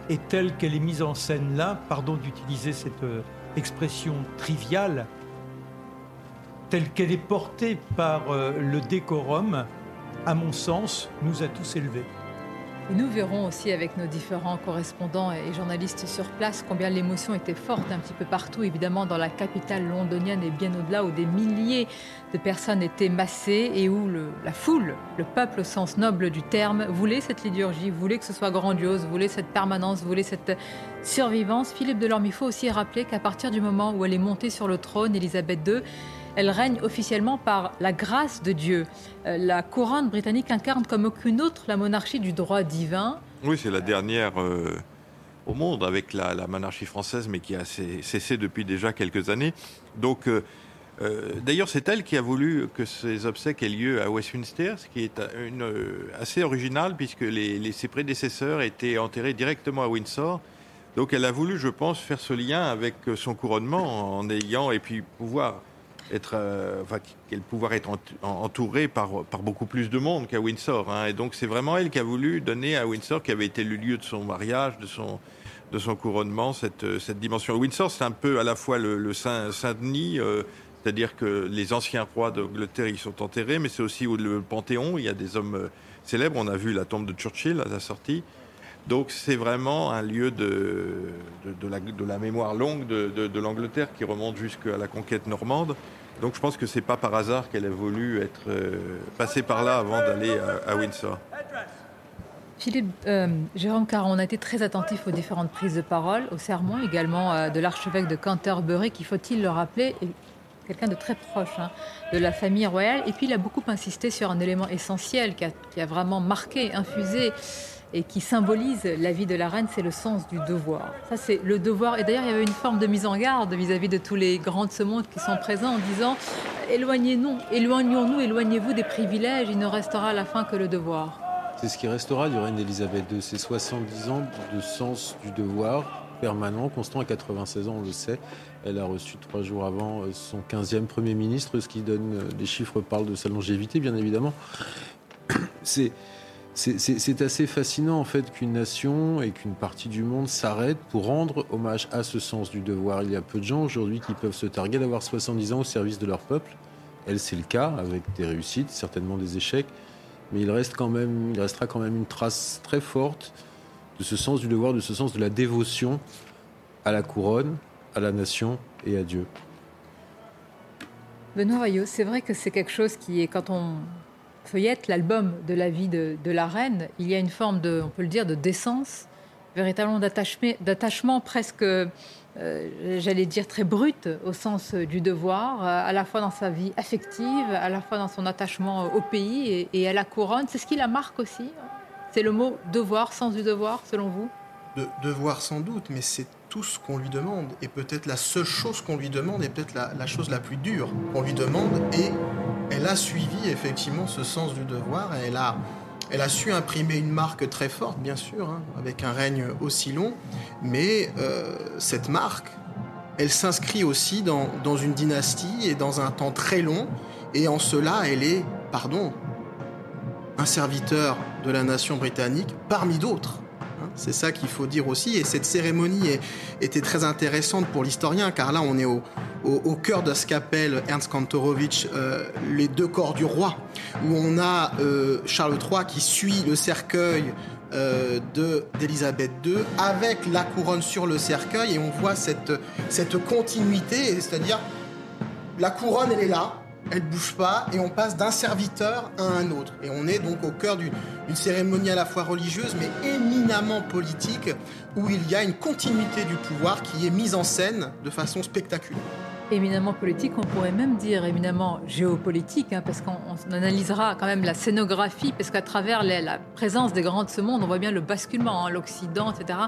et telle qu'elle est mise en scène là, pardon d'utiliser cette euh, expression triviale, telle qu'elle est portée par euh, le décorum, à mon sens, nous a tous élevés. Et nous verrons aussi avec nos différents correspondants et journalistes sur place combien l'émotion était forte un petit peu partout, évidemment dans la capitale londonienne et bien au-delà, où des milliers de personnes étaient massées et où la foule, le peuple au sens noble du terme, voulait cette liturgie, voulait que ce soit grandiose, voulait cette permanence, voulait cette survivance. Philippe Delorme, il faut aussi rappeler qu'à partir du moment où elle est montée sur le trône, Élisabeth II, elle règne officiellement par la grâce de Dieu. Euh, la couronne britannique incarne comme aucune autre la monarchie du droit divin. Oui, c'est la dernière euh, au monde avec la, monarchie française, mais qui a cessé depuis déjà quelques années. Donc, euh, d'ailleurs, c'est elle qui a voulu que ces obsèques aient lieu à Westminster, ce qui est assez original puisque les, ses prédécesseurs étaient enterrés directement à Windsor. Donc, elle a voulu, je pense, faire ce lien avec son couronnement en ayant et puis pouvoir être, euh, qu'elle pouvoir être entourée par, beaucoup plus de monde qu'à Windsor. Hein. Et donc c'est vraiment elle qui a voulu donner à Windsor, qui avait été le lieu de son mariage, de son, de son couronnement, cette, cette dimension. Windsor, c'est un peu à la fois le, Saint, Saint-Denis, euh, c'est-à-dire que les anciens rois d'Angleterre y sont enterrés, mais c'est aussi le Panthéon, il y a des hommes euh, célèbres. On a vu la tombe de Churchill à la sortie. Donc c'est vraiment un lieu de, la, mémoire longue de, l'Angleterre qui remonte jusqu'à la conquête normande. Donc je pense que c'est pas par hasard qu'elle a voulu être euh, par là avant d'aller à, Windsor. Philippe, euh, Jérôme Caron, on a été très attentif aux différentes prises de parole, au sermon également euh, de l'archevêque de Canterbury, qui faut-il le rappeler, est quelqu'un de très proche hein, de la famille royale. Et puis il a beaucoup insisté sur un élément essentiel qui a vraiment marqué, infusé et qui symbolise la vie de la reine, c'est le sens du devoir. Ça, c'est le devoir. Et d'ailleurs, il y avait une forme de mise en garde vis-à-vis de tous les grands de ce monde qui sont présents en disant éloignez-nous, éloignons-nous, éloignez-vous des privilèges, il ne restera à la fin que le devoir. C'est ce qui restera du règne d'Élisabeth II, c'est 70 ans de sens du devoir permanent, constant à 96 ans, on le sait. Elle a reçu trois jours avant euh, son 15e Premier ministre, ce qui donne, euh, les chiffres parlent de sa longévité, bien évidemment. C'est c'est assez fascinant en fait qu'une nation et qu'une partie du monde s'arrête pour rendre hommage à ce sens du devoir. Il y a peu de gens aujourd'hui qui peuvent se targuer d'avoir 70 ans au service de leur peuple. Elle, c'est le cas, avec des réussites, certainement des échecs, mais il, reste quand même, il restera quand même une trace très forte de ce sens du devoir, de ce sens de la dévotion à la couronne, à la nation et à Dieu. Benoît Vaillot, c'est vrai que c'est quelque chose qui est, quand on feuillette l'album de la vie de, la reine, il y a une forme de, on peut le dire, de décence, véritablement d'attachement presque, euh, j'allais dire, très brut au sens du devoir, euh, à la fois dans sa vie affective, à la fois dans son attachement au pays et, à la couronne. C'est ce qui la marque aussi? C'est le mot devoir, sens du devoir, selon vous? De, Devoir sans doute, mais c'est tout ce qu'on lui demande. Et peut-être la seule chose qu'on lui demande, et peut-être la, chose la plus dure qu'on lui demande, et elle a suivi effectivement ce sens du devoir, elle a, elle a su imprimer une marque très forte, bien sûr, hein, avec un règne aussi long, mais euh, cette marque, elle s'inscrit aussi dans, dans une dynastie et dans un temps très long, et en cela, elle est, pardon, un serviteur de la nation britannique parmi d'autres. C'est ça qu'il faut dire aussi. Et cette cérémonie était très intéressante pour l'historien, car là, on est au, cœur de ce qu'appelle Ernst Kantorowicz euh, les deux corps du roi, où on a euh, Charles III qui suit le cercueil euh, d'Élisabeth II avec la couronne sur le cercueil, et on voit cette, cette continuité, c'est-à-dire la couronne, elle est là, elle bouge pas et on passe d'un serviteur à un autre. Et on est donc au cœur d'une cérémonie à la fois religieuse mais éminemment politique où il y a une continuité du pouvoir qui est mise en scène de façon spectaculaire éminemment politique, on pourrait même dire éminemment géopolitique, hein, parce qu'on analysera quand même la scénographie, parce qu'à travers la présence des grands de ce monde, on voit bien le basculement, hein, l'Occident, etc.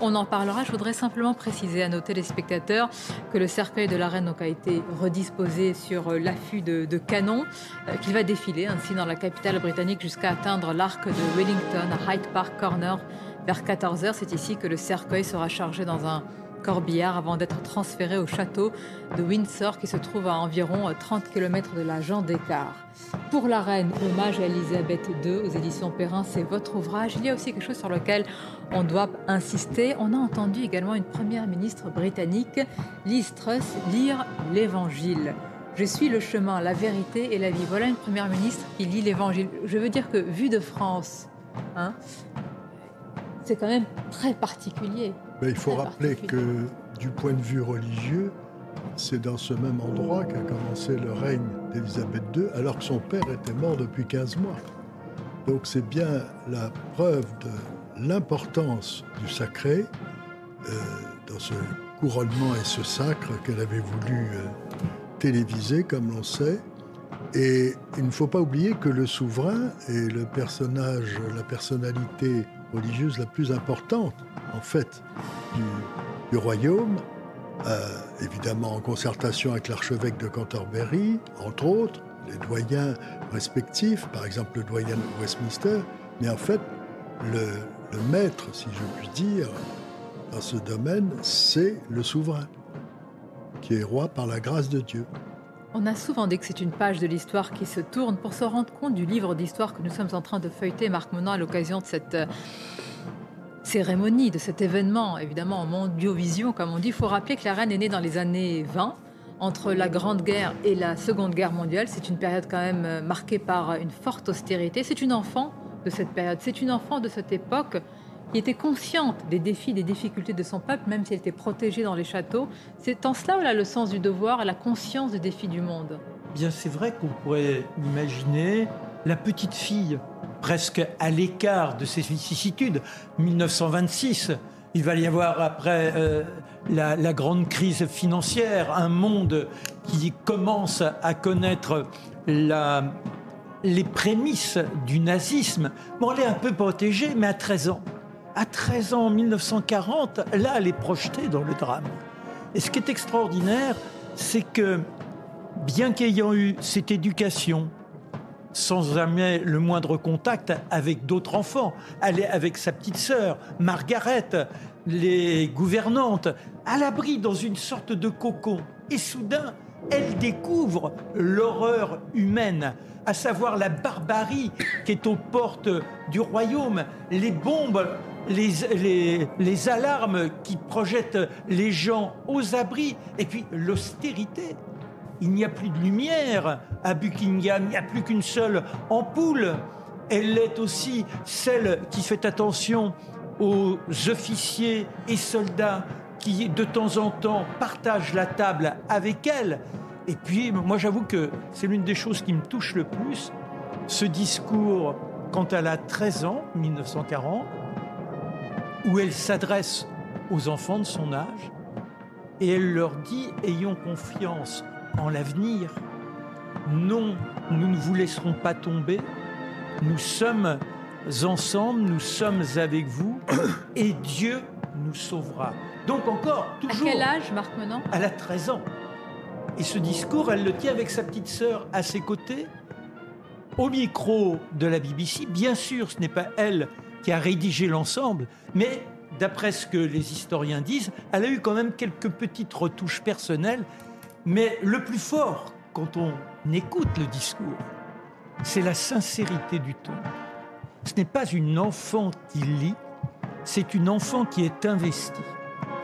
On en parlera. Je voudrais simplement préciser à nos téléspectateurs que le cercueil de la reine a été redisposé sur euh, l'affût de, de canon, euh, qu'il va défiler ainsi dans la capitale britannique jusqu'à atteindre l'arc de Wellington à Hyde Park Corner vers 14h. C'est ici que le cercueil sera chargé dans un corbillard avant d'être transféré au château de Windsor qui se trouve à environ 30 km de la Jean d'Écart. Pour la reine, hommage à Elisabeth II aux éditions Perrin, c'est votre ouvrage. Il y a aussi quelque chose sur lequel on doit insister. On a entendu également une première ministre britannique, Liz Truss, lire l'Évangile. Je suis le chemin, la vérité et la vie. Voilà une première ministre qui lit l'Évangile. Je veux dire que, vu de France, hein, c'est quand même très particulier il faut rappeler que du point de vue religieux, c'est dans ce même endroit qu'a commencé le règne d'Élisabeth II, alors que son père était mort depuis 15 mois. Donc c'est bien la preuve de l'importance du sacré euh, dans ce couronnement et ce sacre qu'elle avait voulu euh, téléviser, comme l'on sait. Et il ne faut pas oublier que le souverain est le personnage, la personnalité religieuse la plus importante, en fait, du, royaume, euh, évidemment en concertation avec l'archevêque de Canterbury, entre autres, les doyens respectifs, par exemple le doyen de Westminster, mais en fait, le, le maître, si je puis dire, dans ce domaine, c'est le souverain, qui est roi par la grâce de Dieu. On a souvent dit que c'est une page de l'histoire qui se tourne pour se rendre compte du livre d'histoire que nous sommes en train de feuilleter, Marc Monan, à l'occasion de cette euh, cérémonie, de cet événement, évidemment en mondiovision, comme on dit. Il faut rappeler que la reine est née dans les années 20, entre la Grande Guerre et la Seconde Guerre mondiale. C'est une période quand même euh, marquée par une forte austérité. C'est une enfant de cette période, c'est une enfant de cette époque qui était consciente des défis, des difficultés de son peuple, même si elle était protégée dans les châteaux. C'est en cela où elle a le sens du devoir la conscience des défis du monde. Bien, c'est vrai qu'on pourrait imaginer la petite fille presque à l'écart de ces vicissitudes. 1926, il va y avoir après euh, la, grande crise financière, un monde qui commence à connaître les prémices du nazisme. Bon, elle est un peu protégée, mais à 13 ans à 13 ans, en 1940, là, elle est projetée dans le drame. Et ce qui est extraordinaire, c'est que, bien qu'ayant eu cette éducation, sans jamais le moindre contact avec d'autres enfants, elle est avec sa petite sœur, Margaret, les gouvernantes, à l'abri dans une sorte de cocon. Et soudain, elle découvre l'horreur humaine, à savoir la barbarie qui est aux portes du royaume, les bombes les, alarmes qui projettent les gens aux abris, et puis l'austérité. Il n'y a plus de lumière à Buckingham, il n'y a plus qu'une seule ampoule. Elle est aussi celle qui fait attention aux officiers et soldats qui, de temps en temps, partagent la table avec elle. Et puis, moi, j'avoue que c'est l'une des choses qui me touche le plus, ce discours quand elle a 13 ans, 1940, où elle s'adresse aux enfants de son âge et elle leur dit Ayons confiance en l'avenir. Non, nous ne vous laisserons pas tomber. Nous sommes ensemble, nous sommes avec vous et Dieu nous sauvera. Donc encore, toujours... À quel âge, Marc Menant Elle a 13 ans. Et ce discours, elle le tient avec sa petite sœur à ses côtés, au micro de la BBC. Bien sûr, ce n'est pas elle qui a rédigé l'ensemble, mais d'après ce que les historiens disent, elle a eu quand même quelques petites retouches personnelles. Mais le plus fort, quand on écoute le discours, c'est la sincérité du ton. Ce n'est pas une enfant qui lit, c'est une enfant qui est investie.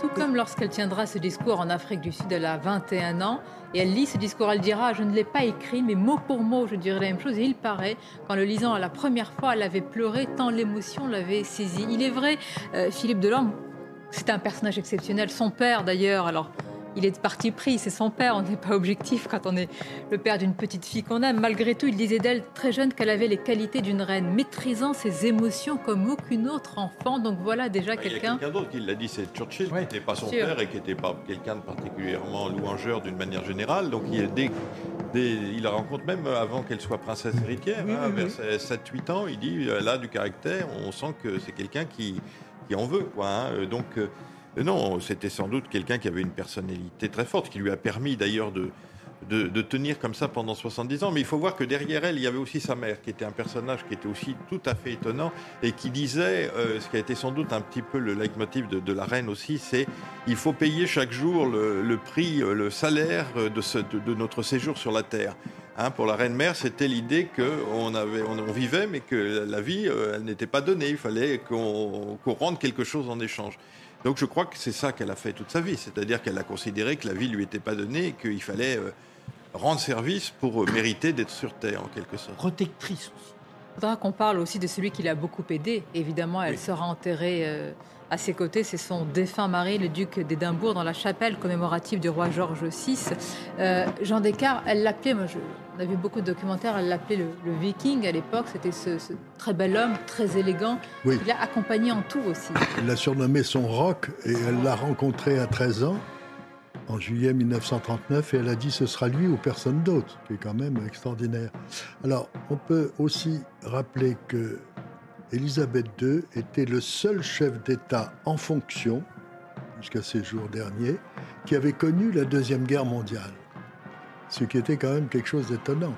Tout comme lorsqu'elle tiendra ce discours en Afrique du Sud, elle a 21 ans, et elle lit ce discours, elle dira Je ne l'ai pas écrit, mais mot pour mot, je dirais la même chose. Et il paraît qu'en le lisant à la première fois, elle avait pleuré tant l'émotion l'avait saisie. Il est vrai, euh, Philippe Delorme, c'est un personnage exceptionnel. Son père, d'ailleurs, alors il est de parti pris, c'est son père, on n'est pas objectif quand on est le père d'une petite fille qu'on aime. Malgré tout, il disait d'elle très jeune qu'elle avait les qualités d'une reine, maîtrisant ses émotions comme aucune autre enfant. Donc voilà déjà quelqu'un. quelqu'un d'autre qui l'a dit, c'est Churchill, qui n'était pas son père et qui n'était pas quelqu'un de particulièrement louangeur d'une manière générale. Donc il, dès, il la rencontre même avant qu'elle soit princesse héritière, hein, vers 7-8 ans, il dit elle a du caractère, on sent que c'est quelqu'un qui, qui en veut. Quoi, hein. Donc euh, non, c'était sans doute quelqu'un qui avait une personnalité très forte, qui lui a permis d'ailleurs de, de, tenir comme ça pendant 70 ans. Mais il faut voir que derrière elle, il y avait aussi sa mère, qui était un personnage qui était aussi tout à fait étonnant et qui disait, euh, ce qui a été sans doute un petit peu le leitmotiv de, la reine aussi, c'est il faut payer chaque jour le, prix, euh, le salaire de, notre séjour sur la terre. Hein, pour la reine mère, c'était l'idée qu'on avait, on, vivait, mais que la vie, elle n'était pas donnée. Il fallait qu'on rende quelque chose en échange. Donc je crois que c'est ça qu'elle a fait toute sa vie, c'est-à-dire qu'elle a considéré que la vie lui était pas donnée et qu'il fallait euh, rendre service pour euh, mériter d'être sur Terre en quelque sorte. Protectrice aussi. Il faudra qu'on parle aussi de celui qui l'a beaucoup aidé. Évidemment, elle sera enterrée euh, à ses côtés, c'est son défunt mari, le duc d'Édimbourg, dans la chapelle commémorative du roi George VI. Euh, Jean Descartes, elle l'appelait, moi je, on a vu beaucoup de documentaires, elle l'appelait le, viking à l'époque. C'était ce, très bel homme, très élégant. Il l'a accompagné en tout aussi. Elle l'a surnommé son roc et elle l'a rencontré à 13 ans, en juillet 1939, et elle a dit ce sera lui ou personne d'autre, qui est quand même extraordinaire. Alors, on peut aussi rappeler que Élisabeth II était le seul chef d'État en fonction, jusqu'à ces jours derniers, qui avait connu la Deuxième Guerre mondiale. Ce qui était quand même quelque chose d'étonnant.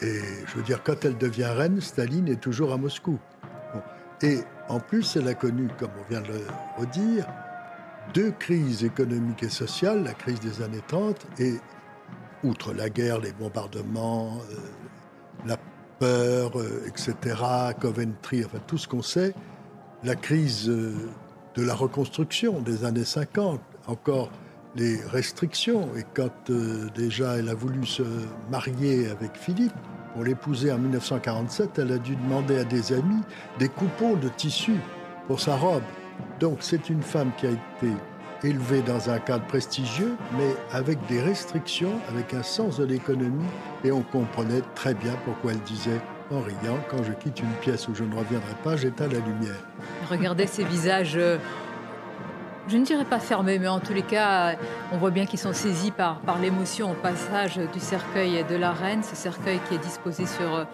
Et je veux dire, quand elle devient reine, Staline est toujours à Moscou. Et en plus, elle a connu, comme on vient de le redire, deux crises économiques et sociales, la crise des années 30 et, outre la guerre, les bombardements, euh, la euh, etc., Coventry, enfin tout ce qu'on sait, la crise euh, de la reconstruction des années 50, encore les restrictions. Et quand euh, déjà elle a voulu se marier avec Philippe, pour l'épouser en 1947, elle a dû demander à des amis des coupons de tissu pour sa robe. Donc c'est une femme qui a été élevée dans un cadre prestigieux, mais avec des restrictions, avec un sens de l'économie, et on comprenait très bien pourquoi elle disait en riant, quand je quitte une pièce où je ne reviendrai pas, j'éteins la lumière. Regardez ces visages euh, je ne dirais pas fermés, mais en tous les cas, on voit bien qu'ils sont saisis par, l'émotion au passage du cercueil de la reine, ce cercueil qui est disposé sur euh,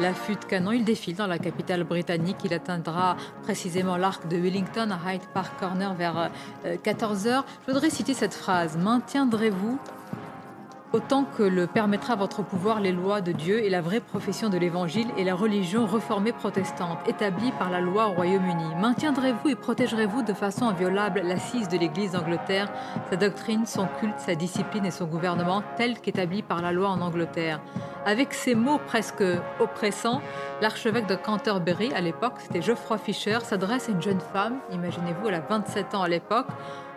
l'affût de canon. Il défile dans la capitale britannique. Il atteindra précisément l'arc de Wellington à Hyde Park Corner vers 14h. Euh, Je voudrais citer cette phrase. Maintiendrez-vous autant que le permettra votre pouvoir les lois de Dieu et la vraie profession de l'Évangile et la religion reformée protestante établie par la loi au Royaume-Uni. Maintiendrez-vous et protégerez-vous de façon inviolable l'assise de l'Église d'Angleterre, sa doctrine, son culte, sa discipline et son gouvernement tel qu'établi par la loi en Angleterre Avec ces mots presque oppressants, l'archevêque de Canterbury, à l'époque, c'était Geoffroy Fisher, s'adresse à une jeune femme, imaginez-vous, elle a 27 ans à l'époque,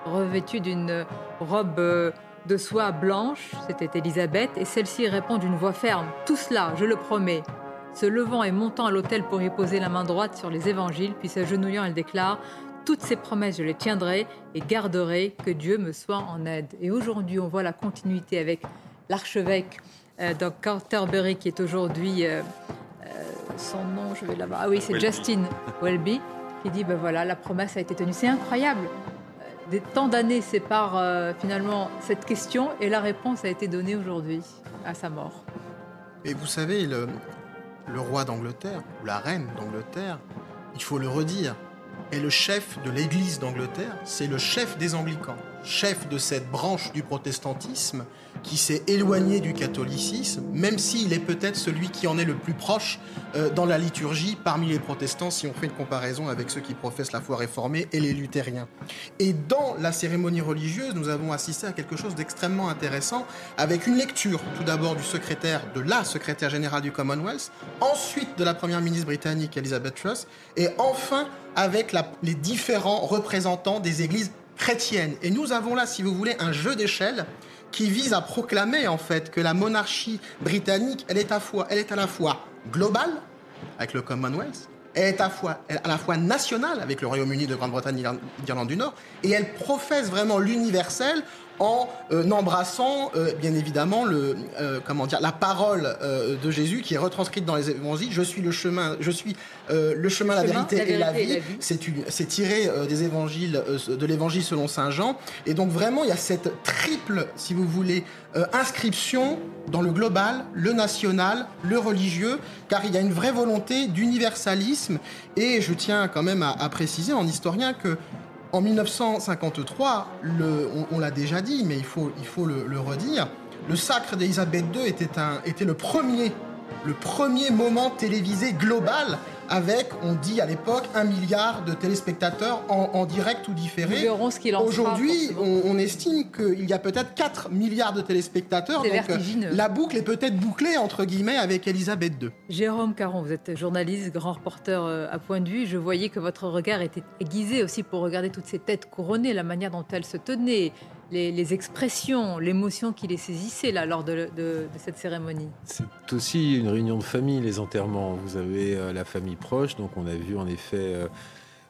revêtue d'une robe euh, de soie blanche, c'était Elisabeth, et celle-ci répond d'une voix ferme Tout cela, je le promets. Se levant et montant à l'autel pour y poser la main droite sur les évangiles, puis s'agenouillant, elle déclare Toutes ces promesses, je les tiendrai et garderai, que Dieu me soit en aide. Et aujourd'hui, on voit la continuité avec l'archevêque euh, de Canterbury, qui est aujourd'hui. Euh, euh, son nom, je vais là-bas. Ah oui, c'est Justin Welby qui dit ben voilà, la promesse a été tenue. C'est incroyable. Des tant d'années séparent euh, finalement cette question et la réponse a été donnée aujourd'hui à sa mort. Et vous savez, le, le roi d'Angleterre, ou la reine d'Angleterre, il faut le redire, est le chef de l'Église d'Angleterre, c'est le chef des Anglicans, chef de cette branche du protestantisme qui s'est éloigné du catholicisme, même s'il est peut-être celui qui en est le plus proche euh, dans la liturgie parmi les protestants, si on fait une comparaison avec ceux qui professent la foi réformée et les luthériens. Et dans la cérémonie religieuse, nous avons assisté à quelque chose d'extrêmement intéressant, avec une lecture tout d'abord du secrétaire, de la secrétaire générale du Commonwealth, ensuite de la première ministre britannique Elizabeth Truss, et enfin avec les différents représentants des églises chrétiennes. Et nous avons là, si vous voulez, un jeu d'échelle qui vise à proclamer en fait que la monarchie britannique, elle est à, fois, elle est à la fois globale, avec le Commonwealth, elle est à fois, à la fois nationale, avec le Royaume-Uni de Grande-Bretagne et d'Irlande du Nord, et elle professe vraiment l'universel en euh, embrassant euh, bien évidemment le, euh, comment dire, la parole de Jésus qui est retranscrite dans les évangiles. Je suis le chemin, je suis le chemin, la, vérité, et la vie. C'est tiré des évangiles, de l'évangile selon saint Jean. Et donc vraiment, il y a cette triple, si vous voulez, inscription dans le global, le national, le religieux, car il y a une vraie volonté d'universalisme. Et je tiens quand même à, à préciser en historien que en 1953, on, l'a déjà dit, mais il faut, le, redire, le sacre d'Elisabeth II était, le premier moment télévisé global avec, on dit à l'époque, un milliard de téléspectateurs en, direct ou différé. Aujourd'hui, on, estime qu'il y a peut-être 4 milliards de téléspectateurs. Donc euh, la boucle est peut-être bouclée, entre guillemets, avec Elisabeth II. Jérôme Caron, vous êtes journaliste, grand reporter euh, à point de vue. Je voyais que votre regard était aiguisé aussi pour regarder toutes ces têtes couronnées, la manière dont elles se tenaient, les, expressions, l'émotion qui les saisissait là, lors de, cette cérémonie. C'est aussi une réunion de famille, les enterrements. Vous avez euh, la famille proche, donc on a vu en effet euh,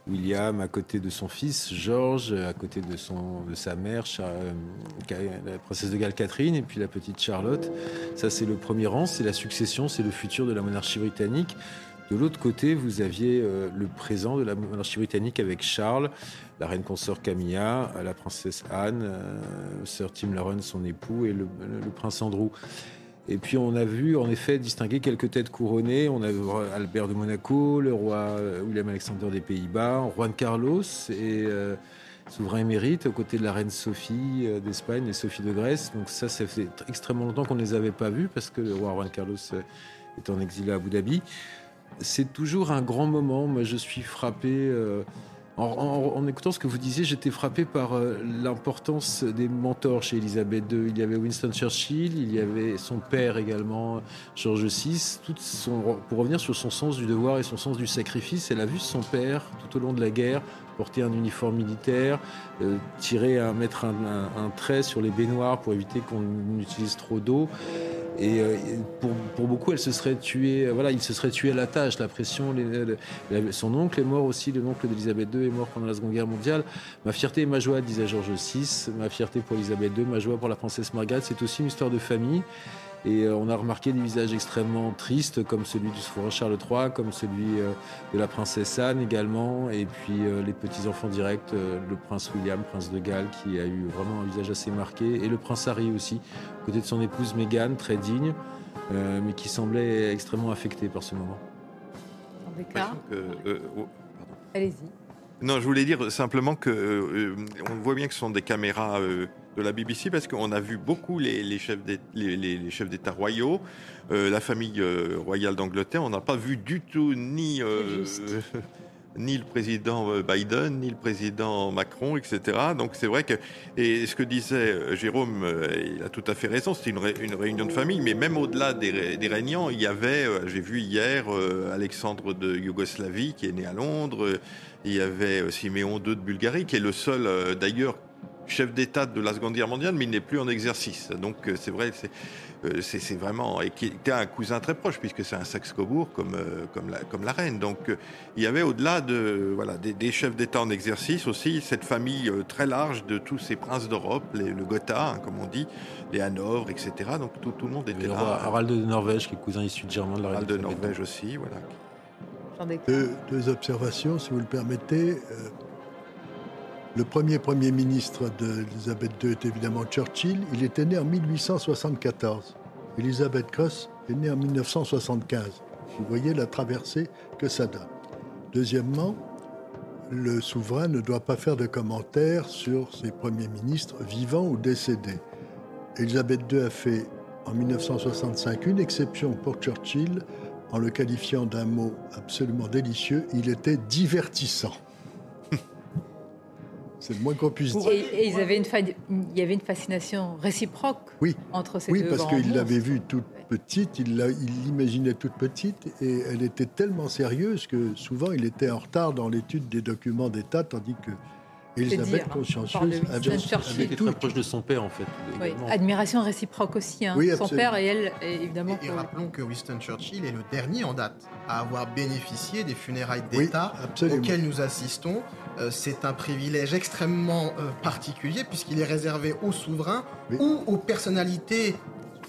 William à côté de son fils, George, à côté de, son, de sa mère, euh, la princesse de Galles Catherine, et puis la petite Charlotte. Ça, c'est le premier rang, c'est la succession, c'est le futur de la monarchie britannique. De l'autre côté, vous aviez le présent de la monarchie britannique avec Charles, la reine consort Camilla, la princesse Anne, euh, Sir Tim Lauren, son époux, et le, prince Andrew. Et puis on a vu en effet distinguer quelques têtes couronnées. On a vu Albert de Monaco, le roi euh, William Alexander des Pays-Bas, Juan Carlos et euh, souverain émérite aux côtés de la reine Sophie d'Espagne et Sophie de Grèce. Donc ça, ça fait extrêmement longtemps qu'on ne les avait pas vus parce que le roi Juan Carlos est en exil à Abu Dhabi. C'est toujours un grand moment. Moi, je suis frappé. En, écoutant ce que vous disiez, j'étais frappé par euh, l'importance des mentors chez Elisabeth II. Il y avait Winston Churchill, il y avait son père également, George VI. Pour revenir sur son sens du devoir et son sens du sacrifice, elle a vu son père tout au long de la guerre porter un uniforme militaire, euh, tirer, un, mettre un, trait sur les baignoires pour éviter qu'on utilise trop d'eau. Et euh, pour, beaucoup, elle se serait tuée. Voilà, il se serait tué à la tâche. La pression. son oncle est mort aussi. L'oncle d'Elisabeth II est mort pendant la Seconde Guerre mondiale. Ma fierté et ma joie, disait Georges VI. Ma fierté pour Elisabeth II, ma joie pour la princesse Margaret. C'est aussi une histoire de famille. Et euh, on a remarqué des visages extrêmement tristes, comme celui du souverain Charles III, comme celui euh, de la princesse Anne également, et puis les petits-enfants directs, le prince William, prince de Galles, qui a eu vraiment un visage assez marqué, et le prince Harry aussi, côté de son épouse Meghan, très digne, euh, mais qui semblait extrêmement affectée par ce moment. Euh, oh, Allez-y. Non, je voulais dire simplement que euh, on voit bien que ce sont des caméras de la BBC parce qu'on a vu beaucoup les, les chefs d'État royaux, la famille royale d'Angleterre. On n'a pas vu du tout ni ni le président euh, Biden, ni le président Macron, etc. Donc c'est vrai que, et ce que disait euh, Jérôme, euh, il a tout à fait raison, c'était une, réunion de famille, mais même au-delà des, des, réunions, il y avait, j'ai vu hier, Alexandre de Yougoslavie qui est né à Londres, il y avait Siméon II de Bulgarie, qui est le seul d'ailleurs chef d'État de la Seconde Guerre mondiale, mais il n'est plus en exercice. Donc c'est vrai, c'est euh, c'est vraiment et qui était un cousin très proche puisque c'est un Saxe-Cobourg comme euh, comme la comme la reine. Donc euh, il y avait au-delà de voilà des, chefs d'État en exercice aussi cette famille très large de tous ces princes d'Europe, le Gotha hein, comme on dit, les Hanovre, etc. Donc tout, tout le monde était là. Harald de Norvège qui est cousin issu de Germain de la reine. Harald de Norvège aussi, voilà. Deux, observations, si vous le permettez. Le premier Premier ministre d'Elisabeth II est évidemment Churchill. Il était né en 1874. Elisabeth Cross est née en 1975. Vous voyez la traversée que ça donne. Deuxièmement, le souverain ne doit pas faire de commentaires sur ses premiers ministres vivants ou décédés. Elisabeth II a fait en 1965 une exception pour Churchill en le qualifiant d'un mot absolument délicieux. Il était divertissant. C'est le moins qu'on puisse dire. Et, ils avaient une il y avait une fascination réciproque entre ces deux Oui, parce qu'il l'avait vue toute petite, il l'imaginait toute petite, et elle était tellement sérieuse que souvent il était en retard dans l'étude des documents d'État, tandis que Elisabeth, consciencieuse, avait, été très proche de son père, en fait. Oui. Admiration réciproque aussi. Hein. son père et elle, évidemment. Et, rappelons que Winston Churchill est le dernier en date à avoir bénéficié des funérailles d'État auxquelles nous assistons. Euh, c'est un privilège extrêmement euh, particulier puisqu'il est réservé aux souverains ou aux personnalités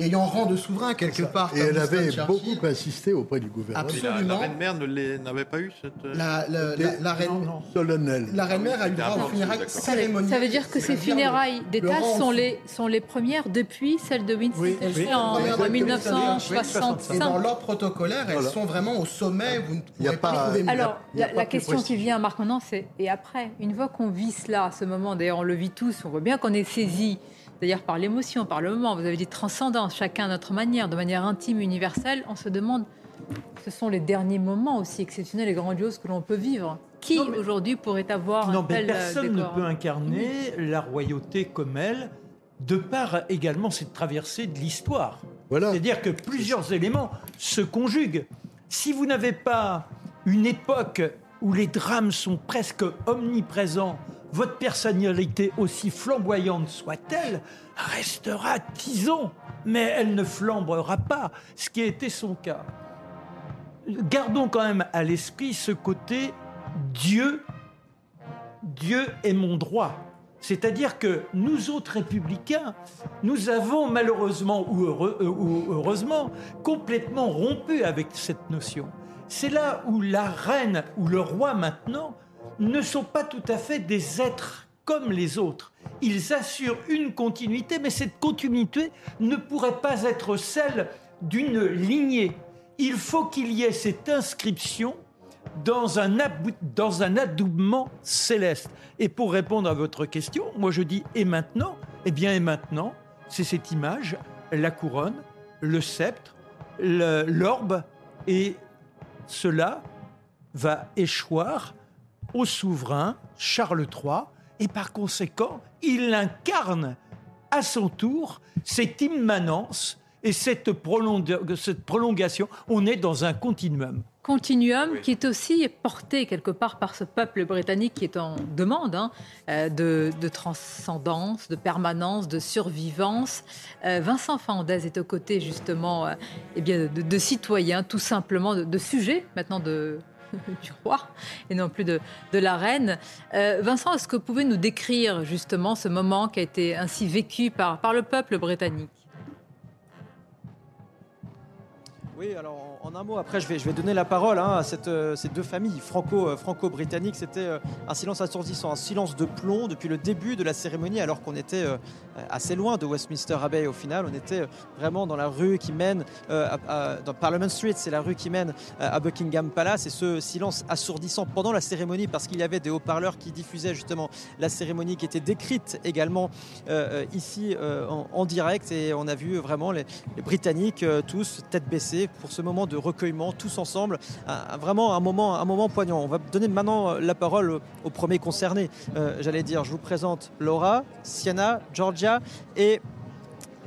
ayant rang de souverain quelque part. Et elle avait beaucoup insisté auprès du gouvernement. Absolument. La, reine mère n'avait pas eu cette. Euh, la, reine. Solennelle. La reine mère a eu droit aux funérailles cérémoniales. Ça veut dire que ces funérailles d'État sont les, sont les premières depuis celles de Winston oui, en, 1965. Et dans l'ordre protocolaire, elles sont vraiment au sommet. Vous ne pouvez pas, trouver Alors, la, question qui vient, Marc, maintenant, c'est et après Une fois qu'on vit cela, à ce moment, d'ailleurs, on le vit tous, on voit bien qu'on est saisi D'ailleurs, par l'émotion, par le moment, vous avez dit transcendance, chacun à notre manière, de manière intime, universelle, on se demande, ce sont les derniers moments aussi exceptionnels et grandioses que l'on peut vivre. Qui aujourd'hui pourrait avoir non, un tel mais personne ne peut incarner la royauté comme elle, de par également cette traversée de l'histoire. Voilà. C'est-à-dire que plusieurs éléments se conjuguent. Si vous n'avez pas une époque où les drames sont presque omniprésents, votre personnalité, aussi flamboyante soit-elle, restera tison, mais elle ne flambera pas, ce qui été son cas. Gardons quand même à l'esprit ce côté Dieu, Dieu est mon droit. C'est-à-dire que nous autres républicains, nous avons malheureusement ou, ou heureusement complètement rompu avec cette notion. C'est là où la reine ou le roi maintenant ne sont pas tout à fait des êtres comme les autres. Ils assurent une continuité, mais cette continuité ne pourrait pas être celle d'une lignée. Il faut qu'il y ait cette inscription dans un, adoubement céleste. Et pour répondre à votre question, moi je dis et maintenant Eh bien, et maintenant, c'est cette image, la couronne, le sceptre, l'orbe, et cela va échoir au souverain Charles III et par conséquent, il incarne à son tour cette immanence et cette, prolongation. On est dans un continuum. Continuum qui est aussi porté quelque part par ce peuple britannique qui est en demande hein, euh, de, transcendance, de permanence, de survivance. Euh, Vincent Fandez est aux côtés justement euh, eh bien, de, citoyens, tout simplement, de sujets maintenant de, du roi et non plus de, de la reine. Euh, Vincent, est-ce que vous pouvez nous décrire justement ce moment qui a été ainsi vécu par, par le peuple britannique? Oui, alors en, un mot, après je vais, je vais donner la parole hein, à cette, euh, ces deux familles franco, euh, franco-britanniques. C'était euh, un silence assourdissant, un silence de plomb depuis le début de la cérémonie, alors qu'on était assez loin de Westminster Abbey au final. On était vraiment dans la rue qui mène, dans Parliament Street, c'est la rue qui mène à Buckingham Palace. Et ce silence assourdissant pendant la cérémonie, parce qu'il y avait des haut-parleurs qui diffusaient justement la cérémonie qui était décrite également ici en, direct. Et on a vu vraiment les, les Britanniques tous tête baissée pour ce moment de recueillement tous ensemble. vraiment un moment, un moment poignant. On va donner maintenant euh, la parole aux premiers concernés. Euh, j'allais dire, je vous présente Laura, Sienna, Georgia et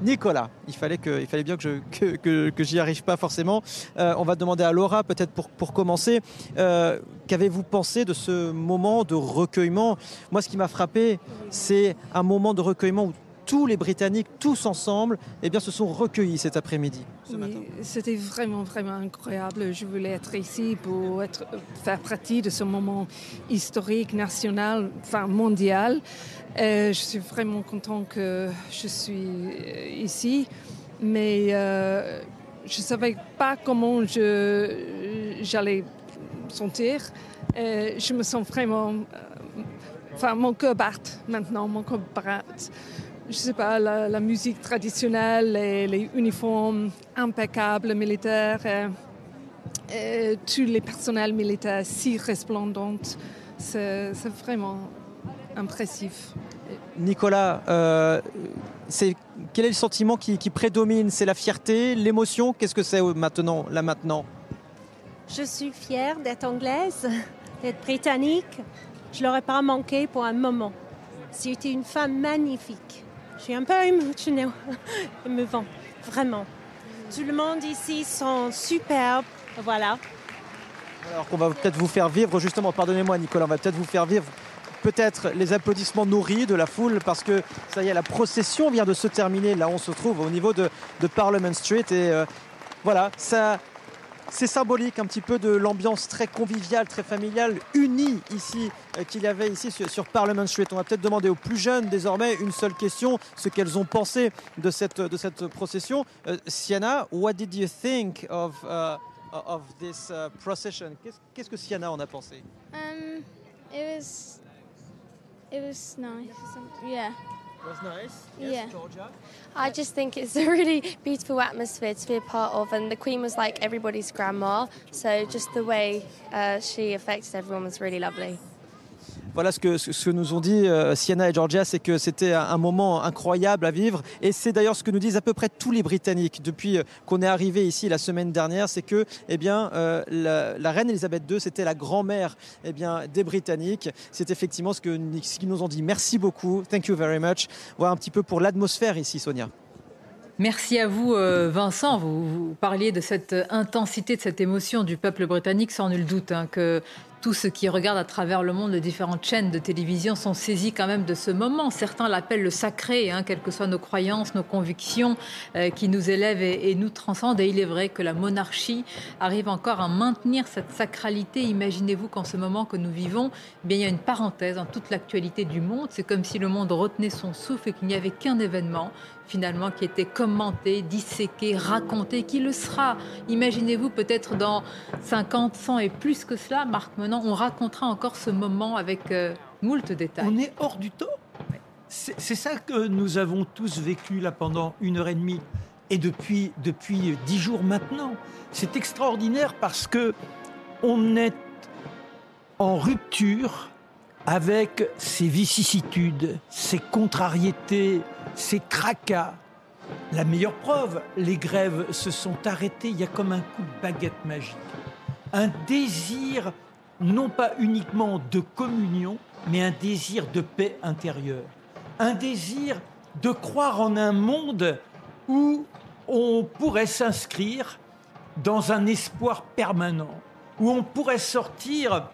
Nicolas, il fallait, que, il fallait bien que, je, que, que, j'y arrive pas forcément. Euh, on va demander à Laura, peut-être pour, pour commencer, qu'avez-vous pensé de ce moment de recueillement? Moi, ce qui m'a frappé, c'est un moment de recueillement où tous les Britanniques, tous ensemble, eh bien, se sont recueillis cet après-midi. c'était vraiment, vraiment incroyable. Je voulais être ici pour être, faire partie de ce moment historique, national, enfin mondial. je suis vraiment content que je suis euh, ici, mais euh, je ne savais pas comment j'allais sentir. je me sens vraiment... Euh, enfin, mon cœur bat maintenant, mon cœur bat je sais pas, la, musique traditionnelle, les, les, uniformes impeccables militaires, euh, euh, tous les personnels militaires si resplendants, c'est vraiment impressif. Nicolas, euh, quel est le sentiment qui, qui prédomine? C'est la fierté, l'émotion? Qu'est-ce que c'est maintenant, là maintenant? Je suis fière d'être anglaise, d'être britannique. Je ne l'aurais pas manqué pour un moment. C'était une femme magnifique. Je suis un peu émouvant, vraiment. Tout le monde ici sont superbes, voilà. Alors qu'on va peut-être vous faire vivre, justement, pardonnez-moi Nicolas, on va peut-être vous faire vivre peut-être les applaudissements nourris de la foule parce que ça y est, la procession vient de se terminer. Là, on se trouve au niveau de, Parliament Street et euh, voilà, ça, c'est symbolique un petit peu de l'ambiance très conviviale, très familiale, unie ici euh, qu'il y avait ici sur, Parliament Street. On va peut-être demander aux plus jeunes désormais une seule question, ce qu'elles ont pensé de cette, de cette procession. Euh, Sienna, what did you think of, uh, of this uh, procession? Qu'est-ce que Sienna en a pensé? Um, it was, it was nice. Yeah. Was nice. Yes, yeah. Georgia. I just think it's a really beautiful atmosphere to be a part of, and the Queen was like everybody's grandma, so just the way uh, she affected everyone was really lovely. Voilà ce que, que nous ont dit euh, Sienna et Georgia, c'est que c'était un moment incroyable à vivre. Et c'est d'ailleurs ce que nous disent à peu près tous les Britanniques depuis euh, qu'on est arrivé ici la semaine dernière, c'est que eh bien, euh, la, reine Elisabeth II, c'était la grand-mère eh bien, des Britanniques. C'est effectivement ce qu'ils ce nous ont dit. Merci beaucoup. Thank you very much. Voilà un petit peu pour l'atmosphère ici, Sonia. Merci à vous, Vincent. Vous, parliez de cette intensité, de cette émotion du peuple britannique, sans nul doute, hein, que tous ceux qui regardent à travers le monde les différentes chaînes de télévision sont saisis quand même de ce moment. Certains l'appellent le sacré, hein, quelles que soient nos croyances, nos convictions, euh, qui nous élèvent et, nous transcendent. Et il est vrai que la monarchie arrive encore à maintenir cette sacralité. Imaginez-vous qu'en ce moment que nous vivons, eh bien, il y a une parenthèse dans toute l'actualité du monde. C'est comme si le monde retenait son souffle et qu'il n'y avait qu'un événement finalement qui était commenté, disséqué, raconté, qui le sera. Imaginez-vous peut-être dans 50, 100 et plus que cela, Marc On racontera encore ce moment avec euh, moult détails. On est hors du temps. C'est ça que nous avons tous vécu là pendant une heure et demie et depuis depuis dix jours maintenant. C'est extraordinaire parce que on est en rupture avec ces vicissitudes, ces contrariétés, ces tracas. La meilleure preuve, les grèves se sont arrêtées, il y a comme un coup de baguette magique. Un désir, non pas uniquement de communion, mais un désir de paix intérieure. Un désir de croire en un monde où on pourrait s'inscrire dans un espoir permanent, où on pourrait sortir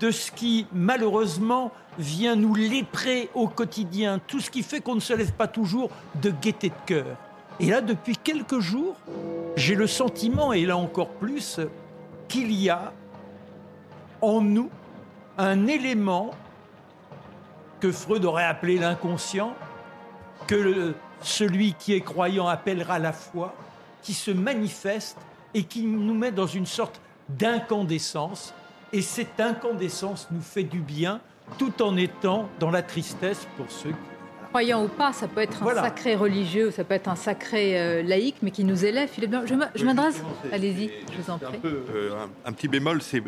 de ce qui, malheureusement, vient nous léprer au quotidien, tout ce qui fait qu'on ne se lève pas toujours de gaieté de cœur. Et là, depuis quelques jours, j'ai le sentiment, et là encore plus, qu'il y a en nous un élément que Freud aurait appelé l'inconscient, que celui qui est croyant appellera la foi, qui se manifeste et qui nous met dans une sorte d'incandescence. Et cette incandescence nous fait du bien tout en étant dans la tristesse pour ceux qui croyant ou pas, ça peut être un sacré religieux, ça peut être un sacré euh, laïque, mais qui nous élève. Je m'adresse. Allez-y, je vous en prie. Euh, un, petit bémol, c'est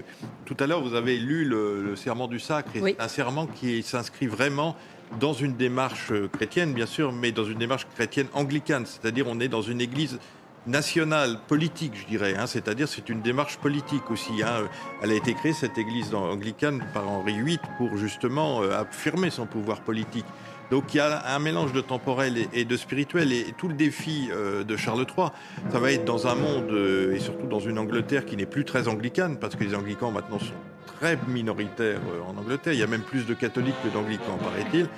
tout à l'heure vous avez lu le, serment du sacre, et un serment qui s'inscrit vraiment dans une démarche euh, chrétienne, bien sûr, mais dans une démarche chrétienne anglicane, c'est-à-dire on est dans une église nationale, politique, je dirais. Hein, c'est-à-dire, c'est une démarche politique aussi. Hein. Elle a été créée, cette église anglicane, par Henri VIII, pour justement euh, affirmer son pouvoir politique. Donc il y a un mélange de temporel et, de spirituel. Et tout le défi euh, de Charles III, ça va être dans un monde, euh, et surtout dans une Angleterre qui n'est plus très anglicane, parce que les anglicans maintenant sont très minoritaires euh, en Angleterre. Il y a même plus de catholiques que d'anglicans, paraît-il.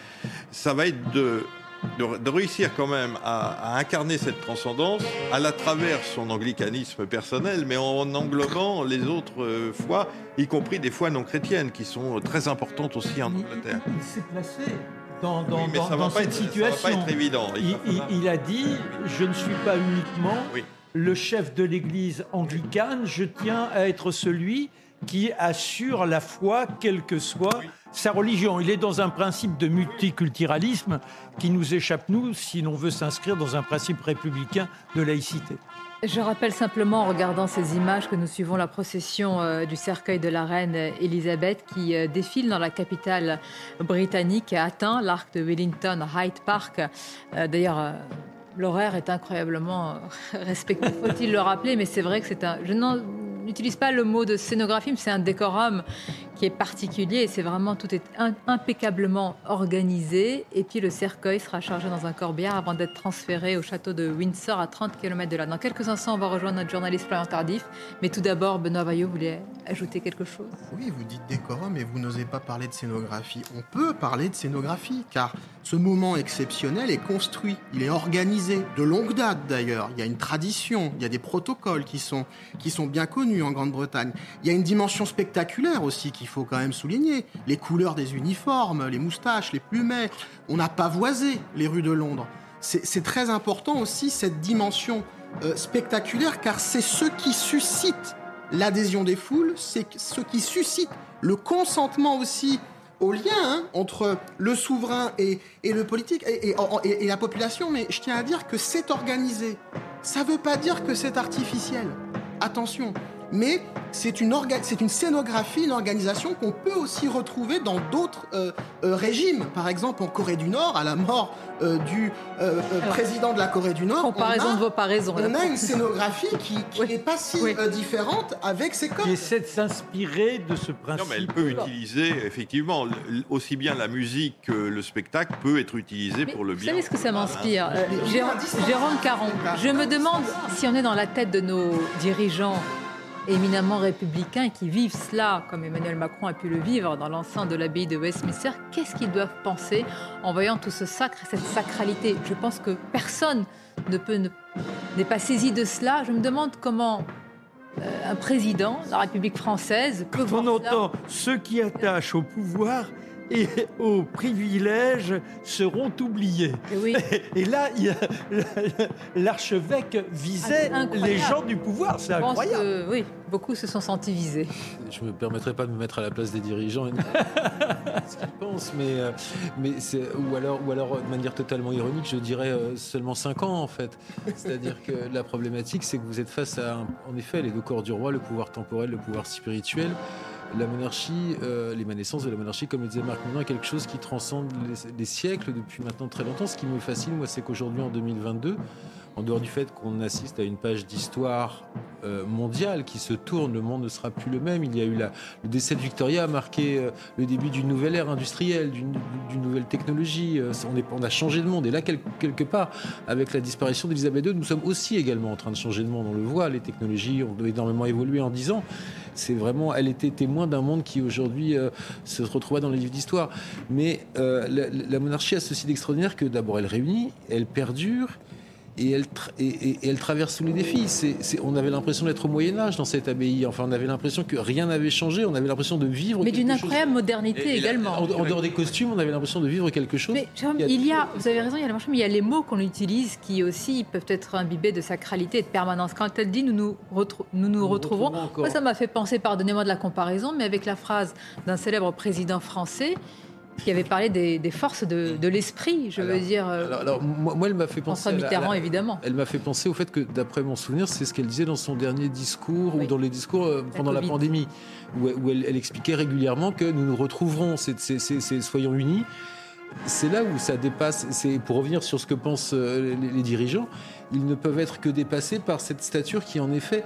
Ça va être de réussir quand même à, incarner cette transcendance à la travers son anglicanisme personnel, mais en englobant les autres foi, y compris des foi non chrétiennes, qui sont très importantes aussi en Angleterre. Il s'est placé dans, dans, cette situation. évident. Il, a dit Je ne suis pas uniquement le chef de l'Église anglicane, je tiens à être celui qui assure la foi, quelle que soit sa religion. Il est dans un principe de multiculturalisme qui nous échappe, nous, si l'on veut s'inscrire dans un principe républicain de laïcité. Je rappelle simplement en regardant ces images que nous suivons la procession euh, du cercueil de la reine Elisabeth qui euh, défile dans la capitale britannique et atteint l'arc de Wellington Hyde Park. Euh, d'ailleurs, l'horaire est incroyablement respecté, faut-il le rappeler, mais c'est vrai que c'est un. Je n'utilise pas le mot de scénographie, mais c'est un décorum qui est particulier c'est vraiment tout est impeccablement organisé. Et puis le cercueil sera chargé dans un corbillard avant d'être transféré au château de Windsor à 30 km de là. Dans quelques instants, on va rejoindre notre journaliste Florian Tardif. Mais tout d'abord, Benoît Vaillot voulait ajouter quelque chose. Oui, vous dites décorum et vous n'osez pas parler de scénographie. On peut parler de scénographie car ce moment exceptionnel est construit, il est organisé de longue date d'ailleurs. Il y a une tradition, il y a des protocoles qui sont, qui sont bien connus en Grande-Bretagne. Il y a une dimension spectaculaire aussi qui faut quand même souligner. Les couleurs des uniformes, les moustaches, les plumets. On n'a pas voisé les rues de Londres. C'est très important aussi cette dimension euh, spectaculaire car c'est ce qui suscite l'adhésion des foules, c'est ce qui suscite le consentement aussi au lien hein, entre le souverain et, le politique et, et, la population. Mais je tiens à dire que c'est organisé. Ça ne veut pas dire que c'est artificiel. Attention, mais c'est une, une, scénographie, une organisation qu'on peut aussi retrouver dans d'autres euh, euh, régimes. Par exemple, en Corée du Nord, à la mort euh, du président de la Corée du Nord, comparaison on a, de vos paraisons, on a une scénographie qui n'est pas si différente avec ses codes. Qui essaie de s'inspirer de ce principe. Non, mais elle peut utiliser, effectivement, aussi bien la musique que le spectacle peut être utilisé pour le bien. Vous savez ce que ça m'inspire Jérôme Caron, je me demande si on est dans la tête de nos dirigeants éminemment républicains qui vivent cela, comme Emmanuel Macron a pu le vivre dans l'enceinte de l'abbaye de Westminster, qu'est-ce qu'ils doivent penser en voyant tout ce sacre, cette sacralité? Je pense que personne ne peut n'est pas saisi de cela. Je me demande comment euh, un président de la République française peut Quand on entend ceux qui attachent au pouvoir et aux privilèges seront oubliés. Et, là, l'archevêque visait ah, les gens du pouvoir, c'est incroyable. oui, beaucoup se sont sentis visés. Je ne me permettrai pas de me mettre à la place des dirigeants et de ce qu'ils pensent, mais, euh, mais ou, alors, ou alors de manière totalement ironique, je dirais euh, seulement 5 ans en fait. C'est-à-dire que la problématique, c'est que vous êtes face à, en effet, les deux corps du roi, le pouvoir temporel, le pouvoir spirituel la monarchie, euh, l'émanescence de la monarchie, comme le disait Marc Monin, est quelque chose qui transcende les, siècles depuis maintenant très longtemps. Ce qui me fascine, moi, c'est qu'aujourd'hui, en 2022, en dehors du fait qu'on assiste à une page d'histoire euh, mondiale qui se tourne, le monde ne sera plus le même. Il y a eu le décès de Victoria a marqué euh, le début d'une nouvelle ère industrielle, d'une nouvelle technologie. Euh, on, a changé de monde. Et là, quelque part, avec la disparition d'Elisabeth II, nous sommes aussi également en train de changer de monde. On le voit, les technologies ont énormément évolué en dix ans. C'est vraiment, elle était témoin d'un monde qui aujourd'hui se retrouva dans les livres d'histoire. Mais la, la monarchie a ceci d'extraordinaire que d'abord elle réunit, elle perdure et elle, et, elle traverse tous les défis. on avait l'impression d'être au Moyen Âge dans cette abbaye. Enfin, on avait l'impression que rien n'avait changé. On avait l'impression de vivre. Mais d'une incroyable modernité également. en, dehors des costumes, on avait l'impression de vivre quelque chose. Mais il y a, vous avez raison, il y a la mais il y a les mots qu'on utilise qui aussi peuvent être imbibés de sacralité et de permanence. Quand elle dit nous nous, nous, nous, retrouvons, ça m'a fait penser, pardonnez-moi de la comparaison, mais avec la phrase d'un célèbre président français qui avait parlé des, forces de, l'esprit, je veux dire. Euh, alors, moi, elle m'a fait penser. Mitterrand, évidemment. Elle m'a fait penser au fait que, d'après mon souvenir, c'est ce qu'elle disait dans son dernier discours ou dans les discours euh, pendant la, pandémie, où, elle, expliquait régulièrement que nous nous retrouverons, c'est, soyons unis. c'est là où ça dépasse. C'est pour revenir sur ce que pensent euh, les, dirigeants, ils ne peuvent être que dépassés par cette stature qui, en effet,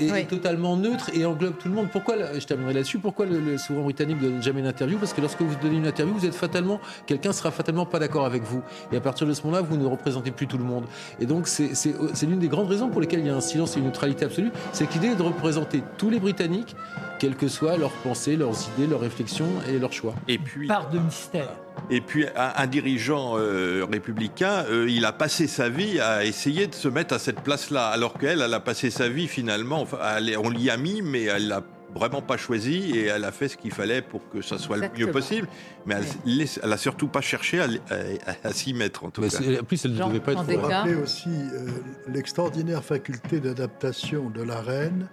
est, totalement neutre et englobe tout le monde. Pourquoi, je terminerai là-dessus, pourquoi le, souverain britannique ne donne jamais une interview Parce que lorsque vous donnez une interview, vous êtes fatalement, quelqu'un sera fatalement pas d'accord avec vous. Et à partir de ce moment-là, vous ne représentez plus tout le monde. Et donc, c'est l'une des grandes raisons pour lesquelles il y a un silence et une neutralité absolue. C'est l'idée de représenter tous les Britanniques, quelles que soient leurs pensées, leurs idées, leurs réflexions et leurs choix. Et puis. Part de mystère. Et puis un, dirigeant euh, républicain, euh, il a passé sa vie à essayer de se mettre à cette place-là, alors qu'elle, elle a passé sa vie finalement, enfin, on l'y a mis, mais elle l'a vraiment pas choisi et elle a fait ce qu'il fallait pour que ça soit le mieux possible. Mais elle, n'a a surtout pas cherché à, s'y mettre en tout cas. En plus, elle ne devait pas être. Rappeler aussi euh, l'extraordinaire faculté d'adaptation de la reine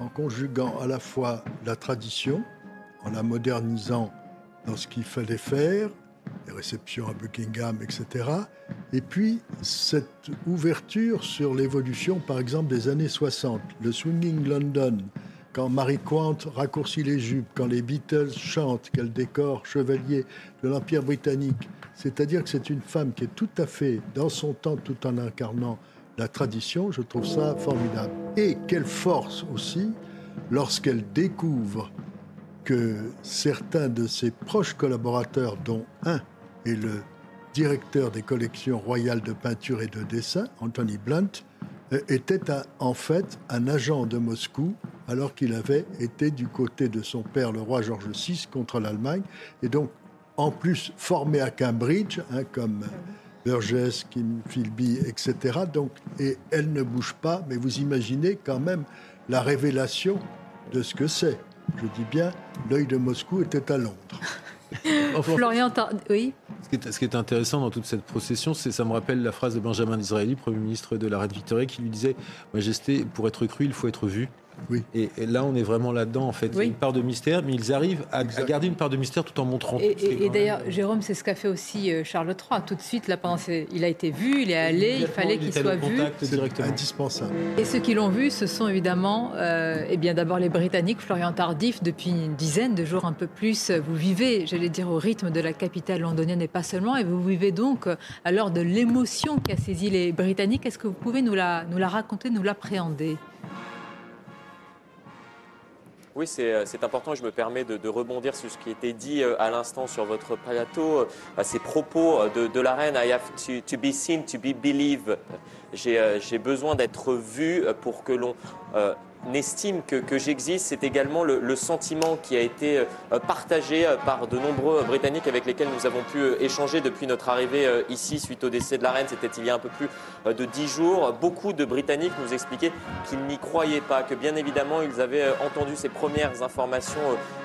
en conjuguant à la fois la tradition, en la modernisant dans ce qu'il fallait faire, les réceptions à Buckingham, etc. Et puis cette ouverture sur l'évolution, par exemple, des années 60, le Swinging London, quand Marie Quant raccourcit les jupes, quand les Beatles chantent qu'elle décore chevalier de l'Empire britannique. C'est-à-dire que c'est une femme qui est tout à fait dans son temps, tout en incarnant la tradition. Je trouve ça formidable. Et quelle force aussi lorsqu'elle découvre que certains de ses proches collaborateurs, dont un est le directeur des collections royales de peinture et de dessin, Anthony Blunt, euh, était en fait un agent de Moscou alors qu'il avait été du côté de son père, le roi George VI, contre l'Allemagne, et donc en plus formé à Cambridge, hein, comme Burgess, Kim Philby, etc. Donc, et elle ne bouge pas, mais vous imaginez quand même la révélation de ce que c'est. Je dis bien, l'œil de Moscou était à Londres. Florian, oui. Ce qui, est, intéressant dans toute cette procession, c'est ça me rappelle la phrase de Benjamin Disraeli, Premier ministre de la Reine Victoria, qui lui disait Majesté, pour être cru, il faut être vu. Oui. Et, là, on est vraiment là-dedans, en fait. Il y a une part de mystère, mais ils arrivent à, garder une part de mystère tout en montrant. Et, d'ailleurs, Jérôme, c'est ce qu'a fait aussi euh, Charles III. Tout de suite, là, pendant il a été vu, il est allé, il fallait qu'il soit vu. C'est indispensable. Et ceux qui l'ont vu, ce sont évidemment, euh, eh bien, d'abord les Britanniques, Florian Tardif, depuis une dizaine de jours, un peu plus. Vous vivez, j'allais dire, au rythme de la capitale londonienne et pas seulement, et vous vivez donc à l'heure de l'émotion qui a saisi les Britanniques. Est-ce que vous pouvez nous la, nous la raconter, nous l'appréhender? Oui, euh, c'est important. Je me permets de, rebondir sur ce qui était dit euh, à l'instant sur votre plateau, euh, ces propos de, la reine. I have to, be seen, to be believed. J'ai besoin d'être vu pour que l'on estime que, j'existe, c'est également le, sentiment qui a été euh, partagé euh, par de nombreux Britanniques avec lesquels nous avons pu euh, échanger depuis notre arrivée ici suite au décès de la reine. C'était il y a un peu plus de dix jours. Beaucoup de Britanniques nous expliquaient qu'ils n'y croyaient pas, que bien évidemment ils avaient entendu ces premières informations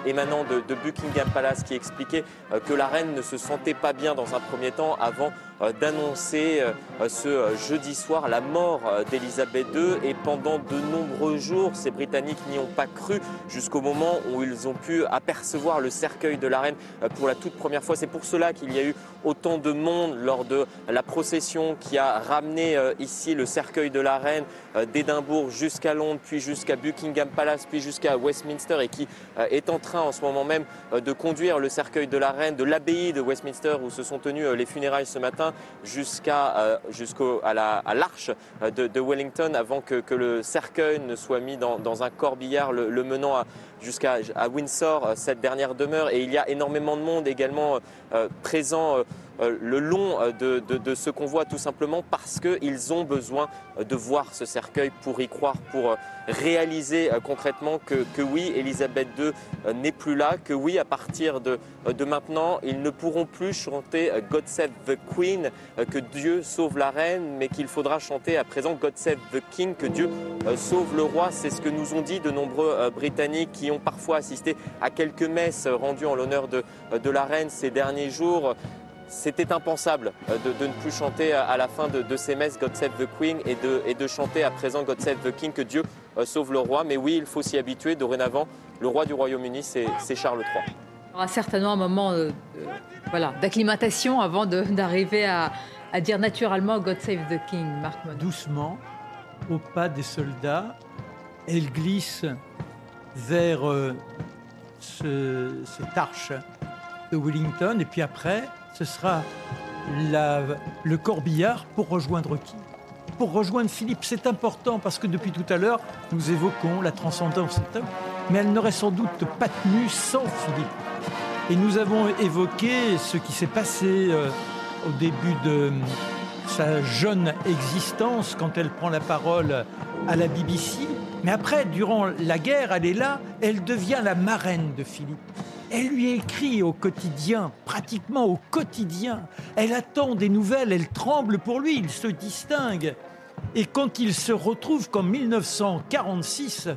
émanant de, de Buckingham Palace qui expliquaient que la reine ne se sentait pas bien dans un premier temps avant d'annoncer ce jeudi soir la mort d'Elisabeth II et pendant de nombreux jours ces Britanniques n'y ont pas cru jusqu'au moment où ils ont pu apercevoir le cercueil de la reine euh, pour la toute première fois. C'est pour cela qu'il y a eu autant de monde lors de la procession qui a ramené euh, ici le cercueil de la reine euh, d'Édimbourg jusqu'à Londres, puis jusqu'à Buckingham Palace, puis jusqu'à Westminster et qui est en train en ce moment même de conduire le cercueil de la reine de l'abbaye de Westminster où se sont tenues les funérailles ce matin jusqu'à jusqu'à l'arche de, Wellington avant que, le cercueil ne soit mis dans, un corbillard le, menant jusqu'à Windsor, euh, cette dernière demeure. Et il y a énormément de monde également euh, euh, présent euh, le long euh, de, ce convoi tout simplement parce qu'ils ont besoin euh, de voir ce cercueil pour y croire, pour réaliser concrètement que, oui, Elisabeth II n'est plus là, que oui, à partir de, maintenant, ils ne pourront plus chanter God Save the Queen, que Dieu sauve la reine, mais qu'il faudra chanter à présent God Save the King, que Dieu sauve le roi. C'est ce que nous ont dit de nombreux Britanniques qui ont parfois assisté à quelques messes rendues en l'honneur de la reine ces derniers jours c'était impensable euh, de, ne plus chanter à la fin de, ces messes God Save the Queen et de, et de, chanter à présent God Save the King, que Dieu euh, sauve le roi. Mais oui, il faut s'y habituer. Dorénavant, le roi du Royaume-Uni, c'est Charles III. Il y aura certainement un moment euh, voilà, d'acclimatation avant d'arriver à, dire naturellement God Save the King, Marc Doucement, au pas des soldats, elle glisse vers cette arche de Wellington et puis après, ce sera le corbillard pour rejoindre qui? Pour rejoindre Philippe. C'est important parce que depuis tout à l'heure, nous évoquons la transcendance, mais elle n'aurait sans doute pas tenu sans Philippe. Et nous avons évoqué ce qui s'est passé euh, au début de sa jeune existence quand elle prend la parole à la BBC. Mais après, durant la guerre, elle est là, elle devient la marraine de Philippe. Elle lui écrit au quotidien, pratiquement au quotidien. Elle attend des nouvelles, elle tremble pour lui, il se distingue. Et quand il se retrouve qu'en 1946,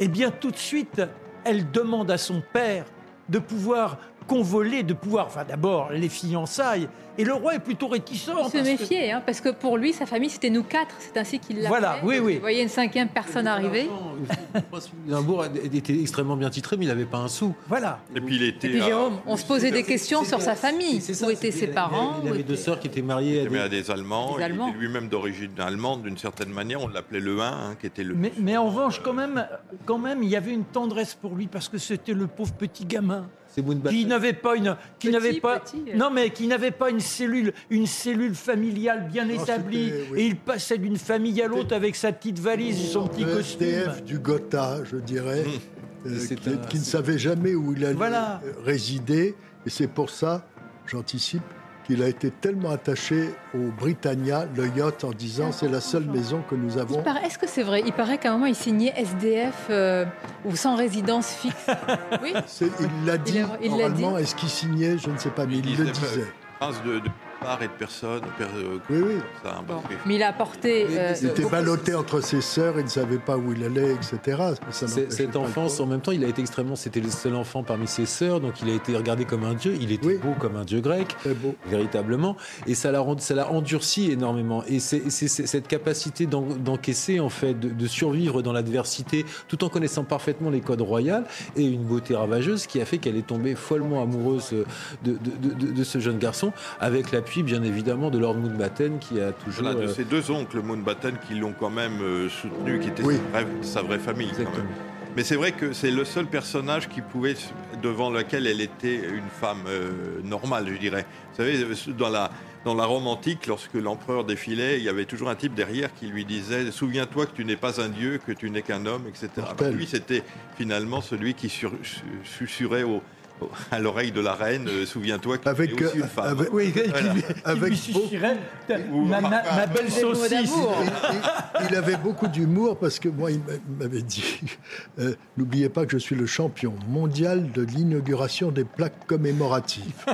eh bien tout de suite, elle demande à son père de pouvoir convoler, de pouvoir, enfin d'abord les fiançailles, et le roi est plutôt réticent. Il se méfiait, hein, parce que pour lui, sa famille, c'était nous quatre, c'est ainsi qu'il l'a Voilà, oui, oui. Vous voyez une cinquième personne arriver. Limbourg était extrêmement bien titré, mais il n'avait pas un sou. Voilà. Et puis il était. Et puis Jérôme, on se posait des questions sur sa famille. Où étaient ses parents Il avait deux sœurs qui étaient mariées à des, à des Allemands. Des Il était lui-même d'origine allemande, d'une certaine manière. On l'appelait le 1, hein, qui était le. Mais, mais en revanche, quand même, quand même, il y avait une tendresse pour lui parce que c'était le pauvre petit gamin qui n'avait pas une, qui n'avait pas, petit, euh. non mais qui n'avait pas une cellule, une cellule familiale bien Non, établie, oui. et il passait d'une famille à l'autre avec sa petite valise et son petit Le costume. SDF du Gotha, je dirais, euh, c'est qui, un- qui ne savait jamais où il allait Voilà. euh, résider. Et c'est pour ça, j'anticipe, qu'il a été tellement attaché au Britannia, le yacht, en disant c'est la seule maison que nous avons. Est-ce que c'est vrai? Il paraît qu'à un moment, il signait SDF euh, ou sans résidence fixe. Oui C'est- Il l'a dit, a- il l'a oralement, dit. est-ce qu'il signait? Je ne sais pas, mais il, le disait. De, de part et de personne. per- euh, Oui, oui. ça, hein, Bon. Mais il a apporté. euh, Il était ballotté entre ses sœurs, il ne savait pas où il allait, etc. Ça Cette enfance, en même temps, il a été extrêmement. C'était le seul enfant parmi ses sœurs, donc il a été regardé comme un dieu. Il était beau comme un dieu grec, véritablement. Et ça l'a rend- ça l'a endurci énormément. Et c'est cette capacité d'en- d'encaisser, en fait, de, de survivre dans l'adversité, tout en connaissant parfaitement les codes royaux et une beauté ravageuse qui a fait qu'elle est tombée follement amoureuse de, de, de- de- de ce jeune garçon, avec l'appui, bien évidemment, de Lord Mountbatten qui a toujours. Voilà, de euh, ses deux oncles Mountbatten qui l'ont quand même euh, soutenu, qui était sa, vraie, sa vraie famille. quand même. Mais c'est vrai que c'est le seul personnage qui pouvait, devant lequel elle était une femme euh, normale, je dirais. Vous savez, dans la, dans la Rome antique, lorsque l'empereur défilait, il y avait toujours un type derrière qui lui disait Souviens-toi que tu n'es pas un dieu, que tu n'es qu'un homme, etc. Lui, c'était finalement celui qui sur- susurrait au- à l'oreille de la reine euh, Souviens-toi que tu es aussi une femme. avec- Oui, Voilà. qui Avec lui ma, ma- ma belle saucisse. il, il avait beaucoup d'humour parce que moi, il m'avait dit euh, N'oubliez pas que je suis le champion mondial de l'inauguration des plaques commémoratives.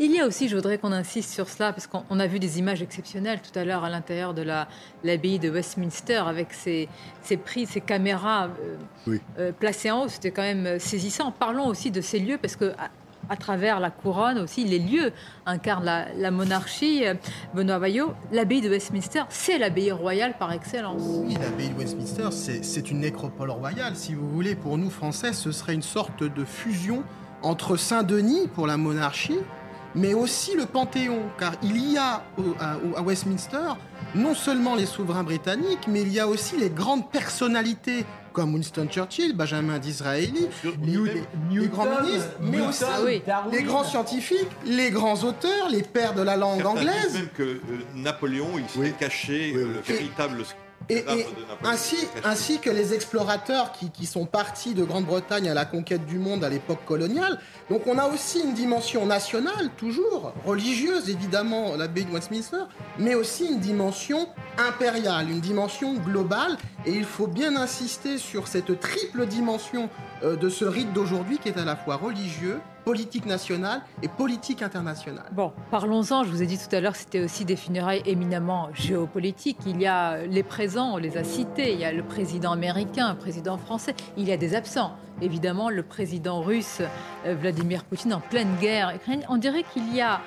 Il y a aussi, je voudrais qu'on insiste sur cela, parce qu'on on a vu des images exceptionnelles tout à l'heure à l'intérieur de la- l'abbaye de Westminster, avec ces, ces prises, ces caméras euh, Oui. euh, placées en haut. C'était quand même euh, saisissant. Parlons aussi de ces lieux, parce que à, à travers la couronne aussi, les lieux incarnent la, la monarchie. Benoît Vaillot, l'abbaye de Westminster, c'est l'abbaye royale par excellence. Oui, l'abbaye de Westminster, c'est une nécropole royale. Si vous voulez, pour nous Français, ce serait une sorte de fusion entre Saint-Denis pour la monarchie, mais aussi le Panthéon, car il y a au- à, à Westminster non seulement les souverains britanniques, mais il y a aussi les grandes personnalités comme Winston Churchill, Benjamin Disraeli, les, les- les grands ministres, mais Newton, aussi Ah oui. les grands scientifiques, les grands auteurs, les pères de la langue Certains disent anglaise. même que euh, Napoléon, il s'est caché euh, le véritable Et, ainsi, ainsi que les explorateurs qui, qui sont partis de Grande-Bretagne à la conquête du monde à l'époque coloniale. Donc on a aussi une dimension nationale, toujours, religieuse évidemment, l'abbaye de Westminster, mais aussi une dimension impériale, une dimension globale. Et il faut bien insister sur cette triple dimension euh, de ce rite d'aujourd'hui qui est à la fois religieux, politique nationale et politique internationale. Bon, parlons-en. Je vous ai dit tout à l'heure, c'était aussi des funérailles éminemment géopolitiques. Il y a les présents, on les a cités. Il y a le président américain, le président français. Il y a des absents. Évidemment, le président russe, euh, Vladimir Poutine, en pleine guerre. On dirait qu'il y a,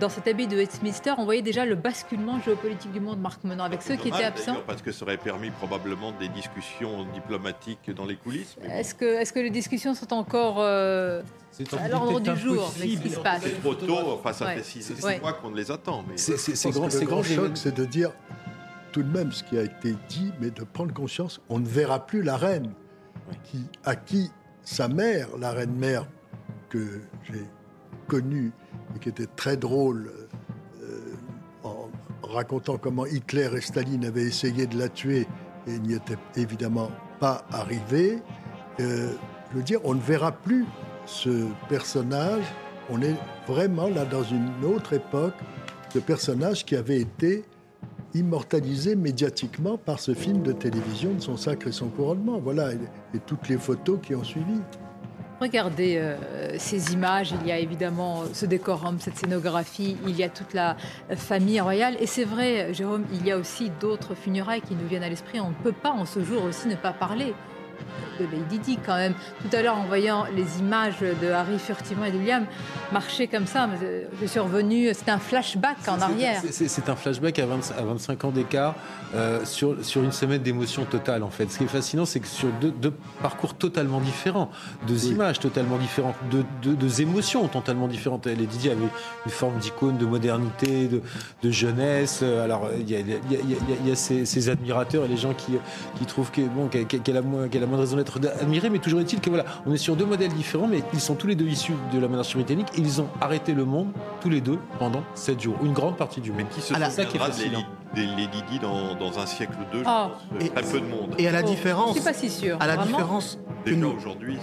dans cette abbaye de Westminster, on voyait déjà le basculement géopolitique du monde, Marc Menon, avec ceux qui étaient absents. Parce que ça aurait permis probablement des discussions diplomatiques dans les coulisses. bon. Est-ce que, est que les discussions sont encore euh, à l'ordre du jour C'est trop tôt, enfin ça Ouais. fait six, six Ouais. mois qu'on les attend. Mais... C'est- grand- le grand choc, c'est de dire tout de même ce qui a été dit, mais de prendre conscience, on ne verra plus la reine, qui, à qui sa mère, la reine mère que j'ai connue et qui était très drôle en racontant comment Hitler et Staline avaient essayé de la tuer et n'y étaient évidemment pas arrivés. je veux dire, on ne verra plus ce personnage. On est vraiment là dans une autre époque, ce personnage qui avait été immortalisé médiatiquement par ce film de télévision de son sacre et son couronnement. Voilà, et, toutes les photos qui ont suivi. Regardez euh, ces images, il y a évidemment ce décorum, cette scénographie, il y a toute la famille royale. Et c'est vrai, Jérôme, il y a aussi d'autres funérailles qui nous viennent à l'esprit. On ne peut pas en ce jour aussi ne pas parler de Lady Di quand même. Tout à l'heure, en voyant les images de Harry furtivement et de William marcher comme ça, je suis revenu, c'était un flashback en arrière. C'est un flashback à, 25 ans d'écart euh, sur, sur une semaine d'émotion totale en fait. Ce qui est fascinant, c'est que sur deux, parcours totalement différents, deux images totalement différentes, deux, deux, émotions totalement différentes. Lady Di avait une forme d'icône de modernité, de, de, jeunesse. Alors il y a, y a, ses, admirateurs et les gens qui, qui trouvent qu'elle bon, qu a, a, moins de raison d'être admirée, mais toujours est-il que voilà, on est sur deux modèles différents, mais ils sont tous les deux issus de la monarchie britannique. Et ils ont arrêté le monde tous les deux pendant sept jours, une grande partie du monde. Mais qui se ça qui est fascinant des Lady Di dans, dans un siècle ou deux, oh. je très peu de monde. Et à la différence, je suis pas si sûr. À la différence, nous, aujourd'hui,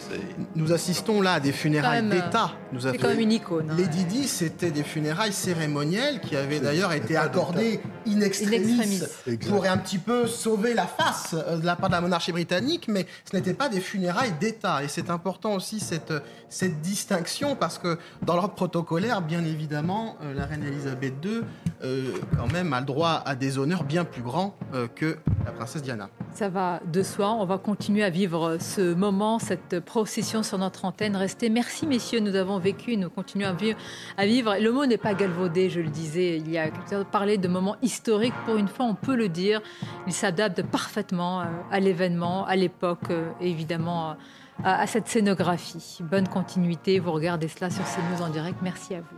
nous assistons là à des funérailles d'État. C'est quand même une icône. Hein. Lady Di, c'était des funérailles cérémonielles qui avaient d'ailleurs été accordées in extremis, pour un petit peu sauver la face euh, de la part de la monarchie britannique, mais ce n'était pas des funérailles d'État. Et c'est important aussi cette, cette distinction parce que dans l'ordre protocolaire, bien évidemment, euh, la reine Elisabeth II, euh, quand même, a le droit à des honneurs bien plus grands euh, que la princesse Diana. Ça va de soi. On va continuer à vivre ce moment, cette procession sur notre antenne. Restez. Merci, messieurs. Nous avons vécu, nous continuons à vivre. Le mot n'est pas galvaudé, je le disais. Il y a parler de moments historiques. Pour une fois, on peut le dire. Il s'adapte parfaitement euh, à l'événement, à l'époque, euh, évidemment à cette scénographie. Bonne continuité. Vous regardez cela sur CNews en direct. Merci à vous.